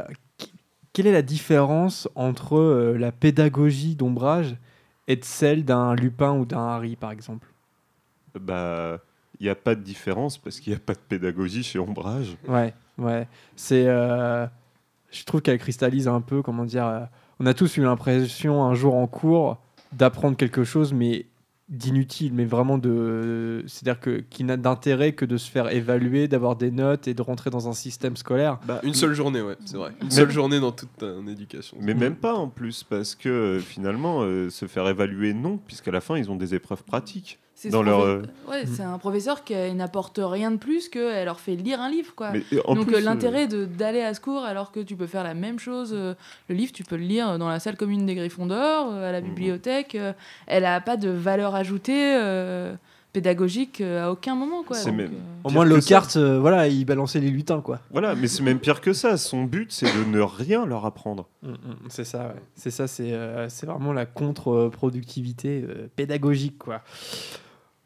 Quelle est la différence entre la pédagogie d'Ombrage et de celle d'un Lupin ou d'un Harry, par exemple? Bah, il n'y a pas de différence parce qu'il n'y a pas de pédagogie chez Ombrage. Ouais, ouais. C'est, je trouve qu'elle cristallise un peu, comment dire. on a tous eu l'impression un jour en cours d'apprendre quelque chose, mais d'inutile, mais vraiment de. C'est-à-dire que, qui n'a d'intérêt que de se faire évaluer, d'avoir des notes et de rentrer dans un système scolaire. Une seule journée, ouais, c'est vrai. Une seule journée dans toute ton éducation. Mais même pas en plus, parce que euh, finalement, euh, se faire évaluer, non, puisqu'à la fin, ils ont des épreuves pratiques. C'est Dans ce leur, profe- euh, Ouais, c'est un professeur qui euh, n'apporte rien de plus qu'elle leur fait lire un livre. Quoi. Euh, Donc plus, l'intérêt de- d'aller à ce cours alors que tu peux faire la même chose, euh, le livre tu peux le lire dans la salle commune des Griffons d'Or, euh, à la bibliothèque, euh, elle a pas de valeur ajoutée euh, pédagogique euh, à aucun moment. Quoi. C'est Donc, même- euh, Au moins, Lockhart, euh, voilà, il balançait les lutins, quoi. Voilà, mais c'est même pire que ça. Son but, c'est de ne rien leur apprendre. Mm, mm, C'est ça, ouais. C'est ça, c'est euh, c'est vraiment la contre-productivité euh, pédagogique, quoi.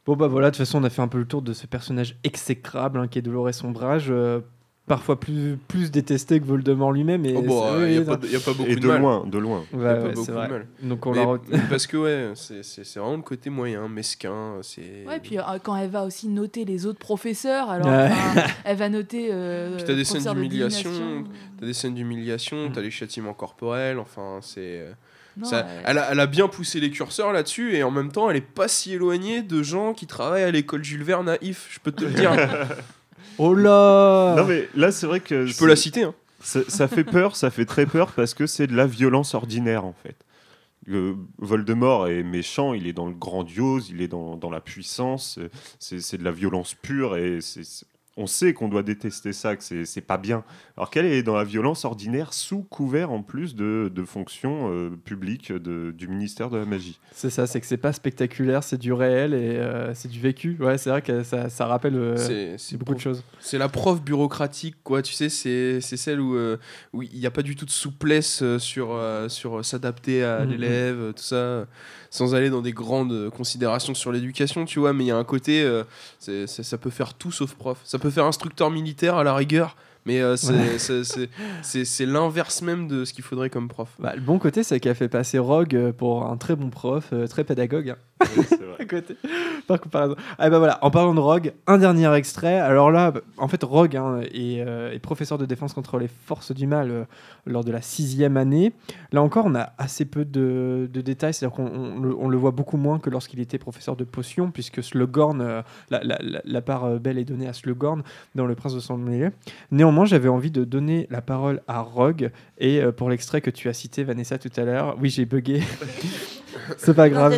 Bon, bah voilà, de toute façon, on a fait un peu le tour de ce personnage exécrable hein, qui est Dolores Sombrage. euh, parfois plus, plus détesté que Voldemort lui-même. et Oh, bon, c'est- euh, a pas de- a beaucoup Et de de mal. loin, de loin. Il y Ouais, a pas ouais, beaucoup de mal. Donc on Mais- la re- parce que ouais, c'est- c'est c'est vraiment le côté moyen, mesquin. C'est. Ouais, puis euh, quand elle va aussi noter les autres professeurs, alors Ouais. enfin, elle va noter. Euh, Puis t'as des scènes de d'humiliation, divination. t'as des scènes d'humiliation, t'as les châtiments corporels, enfin c'est. Non, ça- elle- elle, a, elle a bien poussé les curseurs là-dessus et en même temps elle est pas si éloignée de gens qui travaillent à l'école Jules Verne à If, je peux te le dire. Oh là Non, mais là, c'est vrai que. Je peux la citer. Hein. Ça, ça fait peur, ça fait très peur parce que c'est de la violence ordinaire en fait. Euh, Voldemort est méchant, il est dans le grandiose, il est dans, dans la puissance, euh, c'est de la violence pure et c'est- on sait qu'on doit détester ça, que c'est c'est pas bien. Alors qu'elle est dans la violence ordinaire sous couvert en plus de, de fonctions euh, publiques de- du ministère de la magie. C'est ça, c'est que c'est pas spectaculaire, c'est du réel et euh, c'est du vécu. Ouais, c'est vrai que ça, ça rappelle euh, beaucoup de choses. C'est la prof bureaucratique, quoi. Tu sais, c'est c'est celle où euh, où il n'y a pas du tout de souplesse sur, euh, sur s'adapter à Mhm. l'élève, tout ça, sans aller dans des grandes considérations sur l'éducation, tu vois. Mais il y a un côté, euh, ça peut faire tout sauf prof. Ça peut faire instructeur militaire à la rigueur, mais euh, c'est l'inverse même de ce qu'il faudrait comme prof. Bah, le bon côté, c'est qu'elle fait passer Rogue euh, pour un très bon prof, euh, très pédagogue. hein. À côté. Par comparaison. Ah bah voilà, en parlant de Rogue, un dernier extrait. Alors là, en fait, Rogue hein, est, euh, est professeur de défense contre les forces du mal euh, lors de la sixième année. Là encore, on a assez peu de, de détails, c'est-à-dire qu'on on le, on le voit beaucoup moins que lorsqu'il était professeur de potions, puisque Slughorn, euh, la, la- la- la part euh, belle est donnée à Slughorn dans Le Prince de Sang Mêlé. Néanmoins, j'avais envie de donner la parole à Rogue, et euh, pour l'extrait que tu as cité, Vanessa, tout à l'heure, oui, j'ai bugué. C'est pas grave.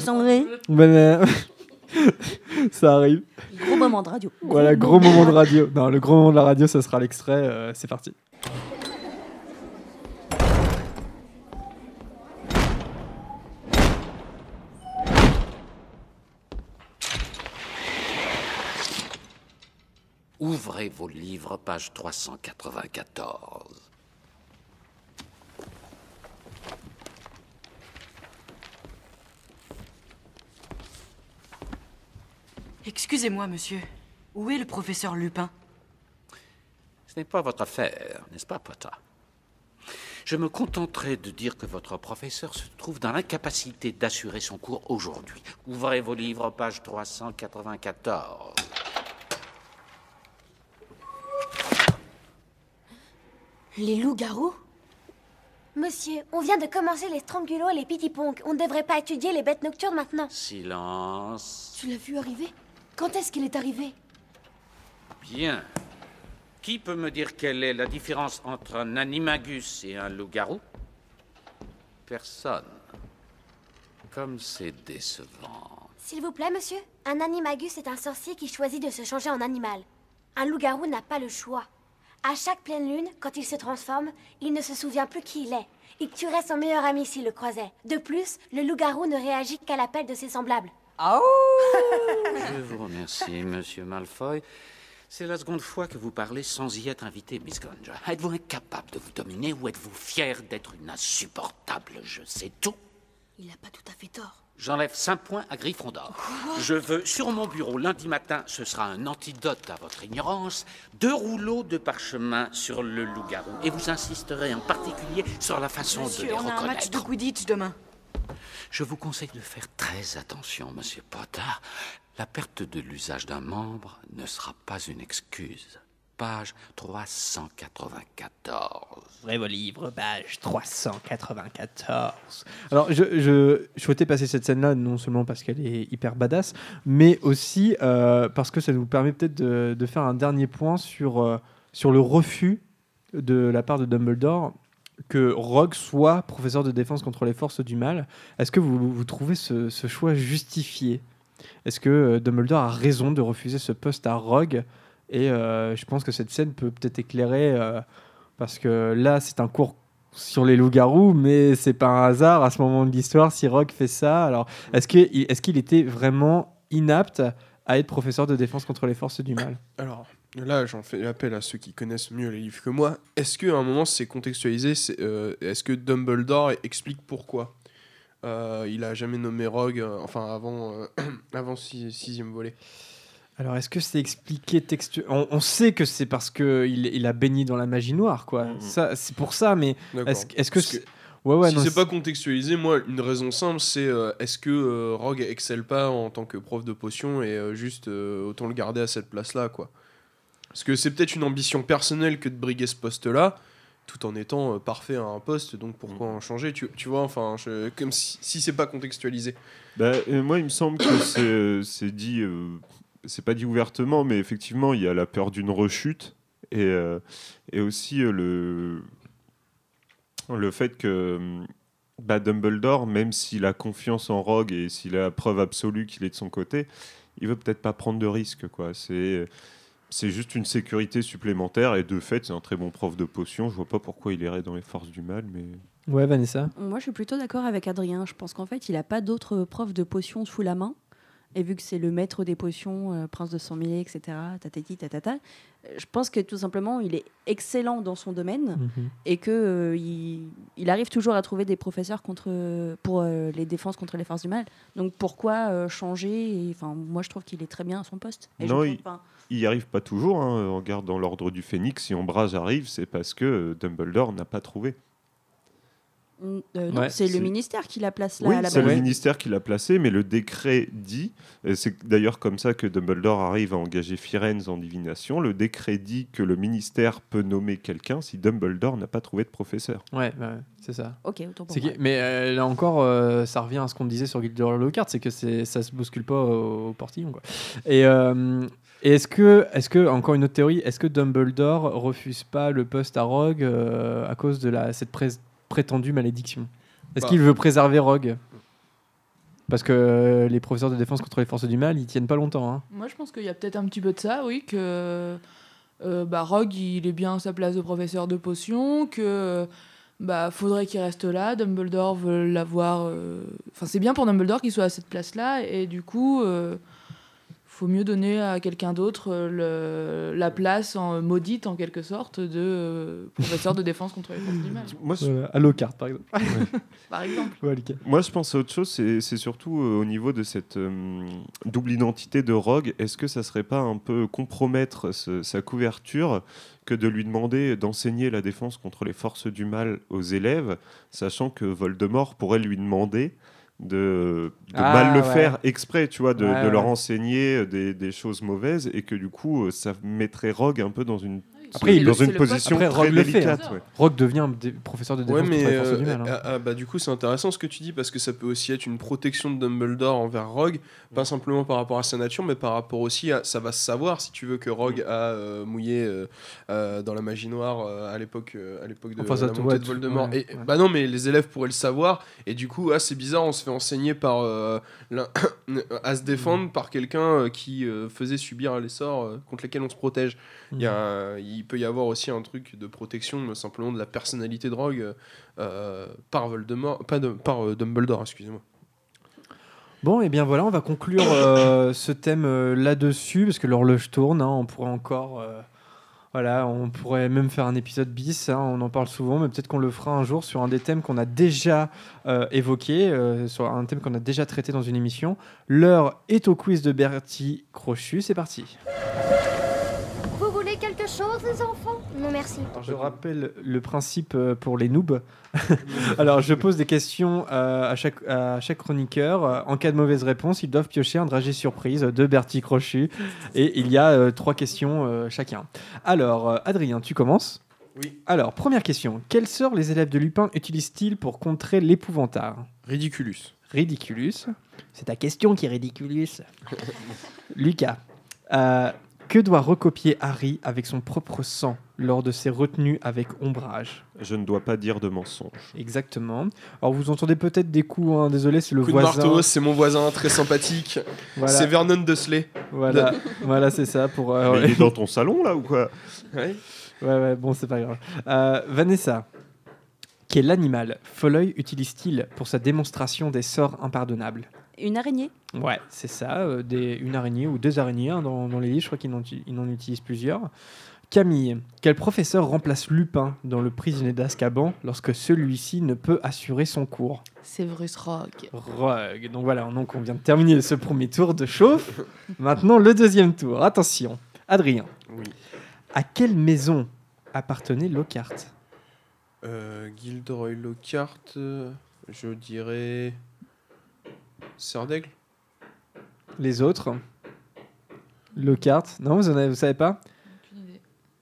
ça arrive. Gros moment de radio. Voilà, gros moment de radio. Non, le gros moment de la radio, ça sera l'extrait. euh, c'est parti. Ouvrez vos livres, page 394. Excusez-moi, monsieur. Où est le professeur Lupin? Ce n'est pas votre affaire, n'est-ce pas, Potter Je me contenterai de dire que votre professeur se trouve dans l'incapacité d'assurer son cours aujourd'hui. Ouvrez vos livres, page 394. Les loups-garous? Monsieur, on vient de commencer les strangulos et les pitiponks. On ne devrait pas étudier les bêtes nocturnes maintenant. Silence. Tu l'as vu arriver? Quand est-ce qu'il est arrivé? Bien. Qui peut me dire quelle est la différence entre un animagus et un loup-garou? Personne. Comme c'est décevant. S'il vous plaît, monsieur, un animagus est un sorcier qui choisit de se changer en animal. Un loup-garou n'a pas le choix. À chaque pleine lune, quand il se transforme, il ne se souvient plus qui il est. Il tuerait son meilleur ami s'il le croisait. De plus, le loup-garou ne réagit qu'à l'appel de ses semblables. Je vous remercie, monsieur Malfoy. C'est la seconde fois que vous parlez sans y être invité, Miss Granger. Êtes-vous incapable de vous dominer ou êtes-vous fier d'être une insupportable Je sais tout? Il n'a pas tout à fait tort. J'enlève 5 points à Gryffondor. Je veux sur mon bureau lundi matin, ce sera un antidote à votre ignorance, deux rouleaux de parchemin sur le loup-garou. Et vous insisterez en particulier sur la façon Monsieur, de les on a un match reconnaître. de Quidditch demain. Je vous conseille de faire très attention, monsieur Potter. La perte de l'usage d'un membre ne sera pas une excuse. Page 394. Vrai vos livres, page 394. Alors, je, je, je souhaitais passer cette scène-là, non seulement parce qu'elle est hyper badass, mais aussi euh, parce que ça nous permet peut-être de, de faire un dernier point sur, euh, sur le refus de la part de Dumbledore que Rogue soit professeur de défense contre les forces du mal. Est-ce que vous, vous trouvez ce, ce choix justifié? Est-ce que euh, Dumbledore a raison de refuser ce poste à Rogue Et euh, je pense que cette scène peut peut-être éclairer, euh, parce que là, c'est un cours sur les loups-garous, mais c'est pas un hasard à ce moment de l'histoire si Rogue fait ça. Alors, est-ce qu'il est qu'il était vraiment inapte à être professeur de défense contre les forces du mal? Alors, là, j'en fais appel à ceux qui connaissent mieux les livres que moi. Est-ce qu'à un moment, c'est contextualisé euh, Est-ce que Dumbledore explique pourquoi? Il a jamais nommé Rogue, enfin avant, avant six- sixième volet Alors, est-ce que c'est expliqué textuellement on, on sait que c'est parce qu'il il a baigné dans la magie noire, quoi. Ça, c'est pour ça, mais est-ce est-ce que Ouais, ouais, si c'est pas contextualisé, moi, une raison simple, c'est euh, est-ce que euh, Rogue excelle pas en tant que prof de potion et euh, juste euh, autant le garder à cette place-là, quoi? Parce que c'est peut-être une ambition personnelle que de briguer ce poste-là, tout en étant euh, parfait à un poste, donc pourquoi en changer? Tu, tu vois, enfin, je- comme si, si c'est pas contextualisé. Bah, euh, moi, il me semble que c'est c'est dit, euh, c'est pas dit ouvertement, mais effectivement, il y a la peur d'une rechute et, euh, et aussi euh, le, le fait que hum, bah, Dumbledore, même s'il a confiance en Rogue et s'il a la preuve absolue qu'il est de son côté, il veut peut-être pas prendre de risques. quoi. C'est c'est juste une sécurité supplémentaire et de fait, c'est un très bon prof de potion. Je vois pas pourquoi il irait dans les forces du mal, mais. Ouais, Vanessa. Moi, je suis plutôt d'accord avec Adrien. Je pense qu'en fait, il n'a pas d'autres profs de potions sous la main. Et vu que c'est le maître des potions, euh, prince de sang mêlé, etc., tatati, tatata, je pense que tout simplement, il est excellent dans son domaine Mhm. et que euh, il, il arrive toujours à trouver des professeurs contre, pour euh, les défenses contre les forces du mal. Donc pourquoi euh, changer Enfin, moi, je trouve qu'il est très bien à son poste. Et non, il, enfin, il y arrive pas toujours. Hein. On regarde dans l'ordre du Phénix, si Ombrage arrive, c'est parce que Dumbledore n'a pas trouvé. Euh, non, Ouais, c'est le ministère qui la place là Oui, c'est le ministère qui l'a placé, mais le décret dit, et c'est d'ailleurs comme ça que Dumbledore arrive à engager Firenze en divination, le décret dit que le ministère peut nommer quelqu'un si Dumbledore n'a pas trouvé de professeur. Ouais, ouais, c'est ça. Ok, autant pour moi. Mais euh, là encore, euh, ça revient à ce qu'on disait sur Guilder Lockhart, c'est que ça se bouscule pas au, au portillon. Quoi. Et, euh, et est-ce que, est-ce que, encore une autre théorie, est-ce que Dumbledore refuse pas le poste à Rogue euh, à cause de la, cette pré- prétendue malédiction Est-ce Bah. qu'il veut préserver Rogue? Parce que euh, les professeurs de défense contre les forces du mal, ils tiennent pas longtemps. hein. Moi, je pense qu'il y a peut-être un petit peu de ça, oui, que euh, bah, Rogue, il est bien à sa place de professeur de potions, que bah, faudrait qu'il reste là, Dumbledore veut l'avoir... euh, Enfin, c'est bien pour Dumbledore qu'il soit à cette place-là, et du coup, euh, faut mieux donner à quelqu'un d'autre euh, la place en, maudite, en quelque sorte, de euh, professeur de défense contre les forces du mal. Moi, je- Euh, à Lockhart, par exemple. Par exemple. Ouais. Moi, je pense à autre chose, c'est surtout euh, au niveau de cette euh, double identité de Rogue. Est-ce que ça serait pas un peu compromettre ce- sa couverture que de lui demander d'enseigner la défense contre les forces du mal aux élèves, sachant que Voldemort pourrait lui demander de, de Ah, mal le ouais. faire exprès, tu vois, de, Ouais, de leur enseigner des, des choses mauvaises et que du coup, euh, ça mettrait Rogue un peu dans une, Après, il dans le- une position Après, très Rogue le fait. délicate. hein. ouais. Rogue devient professeur de défense Ouais, mais du euh, mal. hein. ah, ah, bah, du coup, c'est intéressant ce que tu dis parce que ça peut aussi être une protection de Dumbledore envers Rogue, pas simplement par rapport à sa nature, mais par rapport aussi à. Ça va se savoir si tu veux que Rogue a euh, mouillé euh, euh, dans la magie noire euh, à l'époque euh, à l'époque de Enfin, la montée de Voldemort. ouais, et, ouais. Bah non, mais les élèves pourraient le savoir, et du coup, ah, c'est bizarre, on se fait enseigner par. euh, à se Mm. défendre par quelqu'un qui euh, faisait subir les sorts euh, contre lesquels on se protège. Il, y a un- il peut y avoir aussi un truc de protection euh, simplement de la personnalité de Rogue euh, euh, par Voldemort, pas de, par euh, Dumbledore, excusez-moi. Bon, et bien voilà, on va conclure ce thème là-dessus, parce que l'horloge tourne, hein, on pourrait encore... voilà, on pourrait même faire un épisode bis, hein, on en parle souvent, mais peut-être qu'on le fera un jour sur un des thèmes qu'on a déjà évoqué, sur un thème qu'on a déjà traité dans une émission. L'heure est au quiz de Bertie Crochu, c'est parti. Quelque chose, les enfants? Non, merci. Alors, je rappelle le principe euh, pour les noobs. Alors, je pose des questions euh, à, chaque, à chaque chroniqueur. Euh, En cas de mauvaise réponse, ils doivent piocher un dragé surprise de Bertie Crochu. Et il y a euh, trois questions euh, chacun. Alors, Adrien, tu commences? Oui. Alors, première question. Quel sort les élèves de Lupin utilisent-ils pour contrer l'épouvantard? Ridiculus. Ridiculus. C'est ta question qui est ridiculus. Lucas, euh, que doit recopier Harry avec son propre sang lors de ses retenues avec ombrage Je ne dois pas dire de mensonge. Exactement. Alors vous entendez peut-être des coups, hein, désolé, c'est le Coup de voisin. marteau, c'est mon voisin très sympathique. Voilà. C'est Vernon Dursley. Voilà, De- voilà c'est ça. Pour, euh, Mais ouais. il est dans ton salon là ou quoi Ouais. Ouais, ouais, bon, c'est pas grave. Euh, Vanessa, quel animal Folleuil utilise-t-il pour sa démonstration des sorts impardonnables? Une araignée Ouais, c'est ça, euh, des, une araignée ou deux araignées hein, dans, dans les livres, je crois qu'il en, uti- il en utilise plusieurs. Camille, quel professeur remplace Lupin dans Le prisonnier d'Azkaban lorsque celui-ci ne peut assurer son cours? Severus Rogue. Rogue. Donc voilà, donc on vient de terminer ce premier tour de chauffe. Maintenant le deuxième tour. Attention, Adrien. Oui. À quelle maison appartenait Lockhart? Euh, Gilderoy Lockhart, euh, je dirais. Sœur d'Aigle Les autres Lockhart Non, vous ne savez pas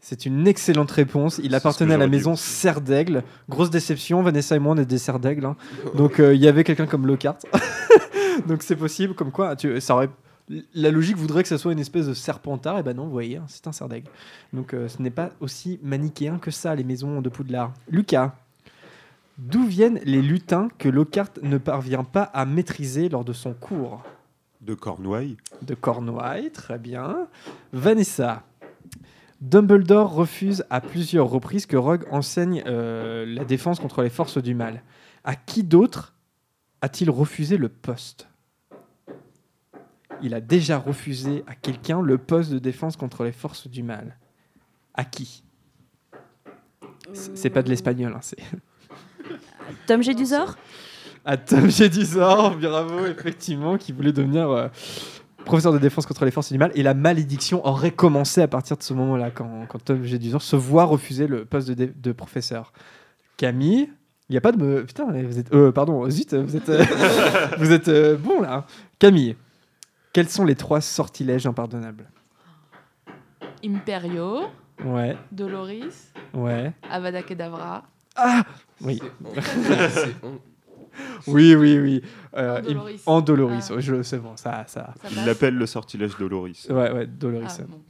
C'est une excellente réponse. Il appartenait à la maison. Serre d'Aigle. Grosse déception, Vanessa et moi on est des Serres d'Aigle. hein. Donc euh, il y avait quelqu'un comme Lockhart. Donc c'est possible, comme quoi tu, ça aurait, la logique voudrait que ça soit une espèce de serpentard. Et ben non, vous voyez, hein, c'est un Serre d'Aigle. Donc euh, ce n'est pas aussi manichéen que ça, les maisons de Poudlard. Lucas, d'où viennent les lutins que Lockhart ne parvient pas à maîtriser lors de son cours De Cornouailles de Cornouailles, très bien. Vanessa. Dumbledore refuse à plusieurs reprises que Rogue enseigne euh, la défense contre les forces du mal. À qui d'autre a-t-il refusé le poste? Il a déjà refusé à quelqu'un le poste de défense contre les forces du mal. À qui? C'est pas de l'espagnol, hein, c'est Tom Jedusor à Tom Jedusor, bravo, effectivement, qui voulait devenir euh, professeur de défense contre les forces mal. Et la malédiction aurait commencé à partir de ce moment-là, quand, quand Tom Jedusor se voit refuser le poste de, professeur. Camille, il n'y a pas de... me- Putain, vous êtes... euh, pardon, zut, vous êtes, euh, vous êtes euh, bon là. Camille, quels sont les trois sortilèges impardonnables? Imperio, Ouais, Doloris, ouais. Avada Kedavra. Ah Oui. Oui, oui, oui. Euh, Andoloris. im- Andoloris, Ah. je c'est bon, ça, ça. Ça Il l'appelle le sortilège Doloris. Ouais, ouais, Doloris. Ah, bon.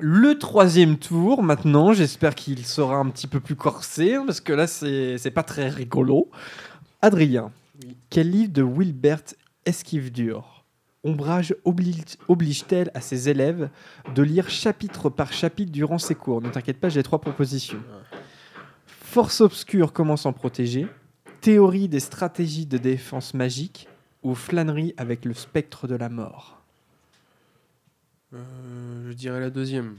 Le troisième tour, maintenant, j'espère qu'il sera un petit peu plus corsé, hein, parce que là, c'est pas très rigolo. Adrien, Oui. quel livre de Wilbert esquive dur Ombrage oblige- oblige-t-elle à ses élèves de lire chapitre par chapitre durant ses cours Ne t'inquiète pas, j'ai trois propositions. Force obscure, comment s'en protéger Théorie des stratégies de défense magique ou flânerie avec le spectre de la mort Euh, je dirais la deuxième.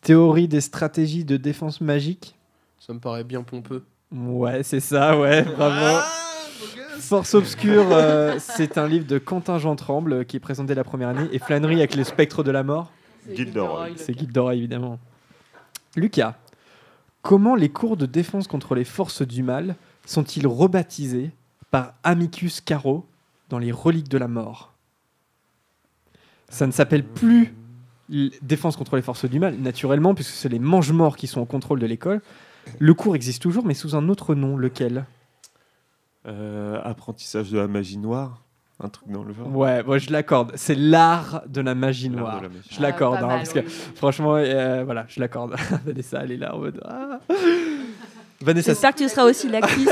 Théorie des stratégies de défense magique Ça me paraît bien pompeux. Ouais, c'est ça, ouais, bravo. Force obscure, euh, c'est un livre de Quentin Jean Tremble qui est présenté la première année. Et Flânerie avec le spectre de la mort, C'est. Gilderoy évidemment. Lucas, comment les cours de défense contre les forces du mal sont-ils rebaptisés par Amicus Caro dans les Reliques de la mort? Ça ne s'appelle plus défense contre les forces du mal, naturellement, puisque c'est les mange-morts qui sont au contrôle de l'école. Le cours existe toujours, mais sous un autre nom, lequel? Euh, apprentissage de la magie noire Un truc dans le genre Ouais, moi je l'accorde. C'est l'art de la magie noire. de la magie. Je l'accorde, Ah, hein, parce que franchement, euh, voilà, je l'accorde. Vanessa, elle est là en mode. ah. Vanessa, J'espère que tu seras aussi l'actrice.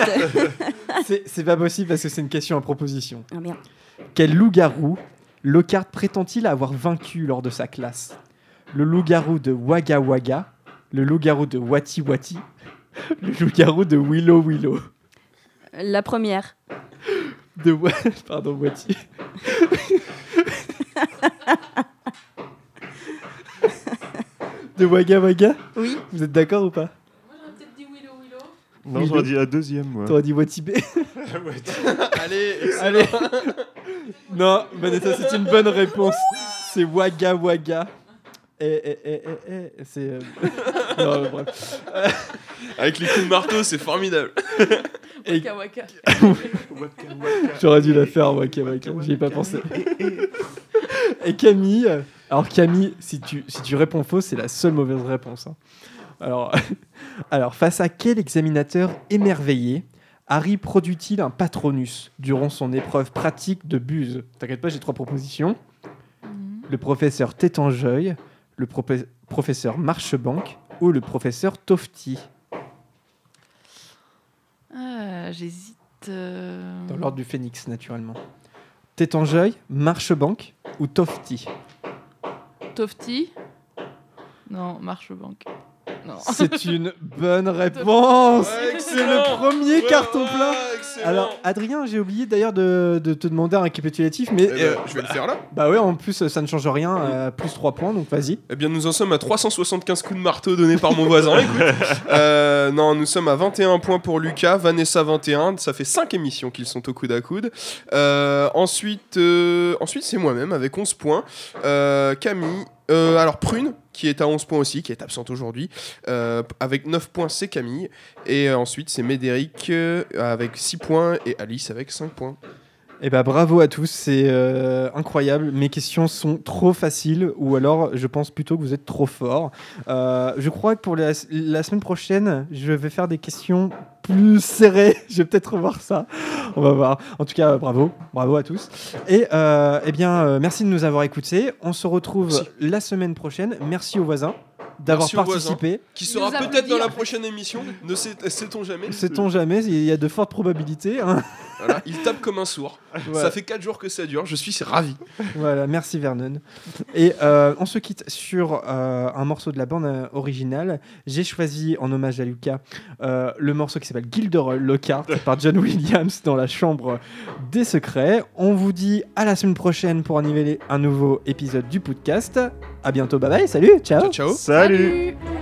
c'est c'est pas possible parce que c'est une question à proposition. ah merde. Quel loup-garou Lockhart prétend-il avoir vaincu lors de sa classe? Le loup-garou de Wagga Wagga Le loup-garou de Wati Wati Le loup-garou de Willow Willow La première. De Wa- Pardon, Wati. de Wagga Wagga Oui. Vous êtes d'accord ou pas? Moi j'aurais peut-être dit Willow Willow. Non, j'aurais dit la deuxième, moi. T'aurais dit Wati B Allez, Allez Non, Vanessa, c'est une bonne réponse. C'est Wagga Wagga. Et, et, et, et, c'est. euh, non, bref. Euh, Avec les coups de marteau, c'est formidable. Et- Waka waka. J'aurais dû la faire, Waka Waka, j'y ai pas pensé. Et Camille, alors Camille, si tu, si tu réponds faux, c'est la seule mauvaise réponse. hein. Alors, alors, face à quel examinateur émerveillé Harry produit-il un patronus durant son épreuve pratique de buse? T'inquiète pas, j'ai trois propositions. Le professeur Tétangeuil, le professeur Marchebanque ou le professeur Tofty Ah, J'hésite. euh, Dans l'ordre du phénix, naturellement. Tétangeuil, Marchebanque ou Tofty Tofty Non, Marchebanque. C'est une bonne réponse. Ouais, c'est le premier Ouais, carton ouais, plein. excellent. Alors, Adrien, j'ai oublié d'ailleurs de, de te demander un récapitulatif, mais Eh ben, je vais le faire là. Bah ouais, en plus ça ne change rien, euh, plus 3 points, donc vas-y. Eh bien, nous en sommes à 375 coups de marteau donnés par mon voisin. Écoute. Euh, non, nous sommes à 21 points pour Lucas, Vanessa 21. Ça fait 5 émissions qu'ils sont au coude à coude. Euh, ensuite, euh, ensuite c'est moi-même avec 11 points. Euh, Camille. Euh, alors Prune, qui est à 11 points aussi, qui est absente aujourd'hui. Euh, avec 9 points, c'est Camille. Et euh, ensuite, c'est Médéric avec 6 points et Alice avec 5 points. Et bah bravo à tous, c'est euh, incroyable. Mes questions sont trop faciles, ou alors je pense plutôt que vous êtes trop forts. Euh, je crois que pour la, la semaine prochaine, je vais faire des questions plus serrées. je vais peut-être revoir ça. On va voir. En tout cas, bravo, bravo à tous. Et euh, eh bien, euh, merci de nous avoir écoutés. On se retrouve la semaine prochaine. Merci aux voisins d'avoir voisins, participé. Qui sera peut-être dans la prochaine émission. Ne sait- sait-on jamais. Sait-on jamais, il y a de fortes probabilités. hein. Voilà, il tape comme un sourd. Voilà. Ça fait 4 jours que ça dure. Je suis ravi. Voilà, merci Vernon. Et euh, on se quitte sur euh, un morceau de la bande euh, originale. J'ai choisi, en hommage à Lucas, euh, le morceau qui s'appelle Gilderoy Lockhart par John Williams dans la chambre des secrets. On vous dit à la semaine prochaine pour animer un nouveau épisode du podcast. À bientôt, bye bye, salut, ciao. Ciao, ciao. Salut Salut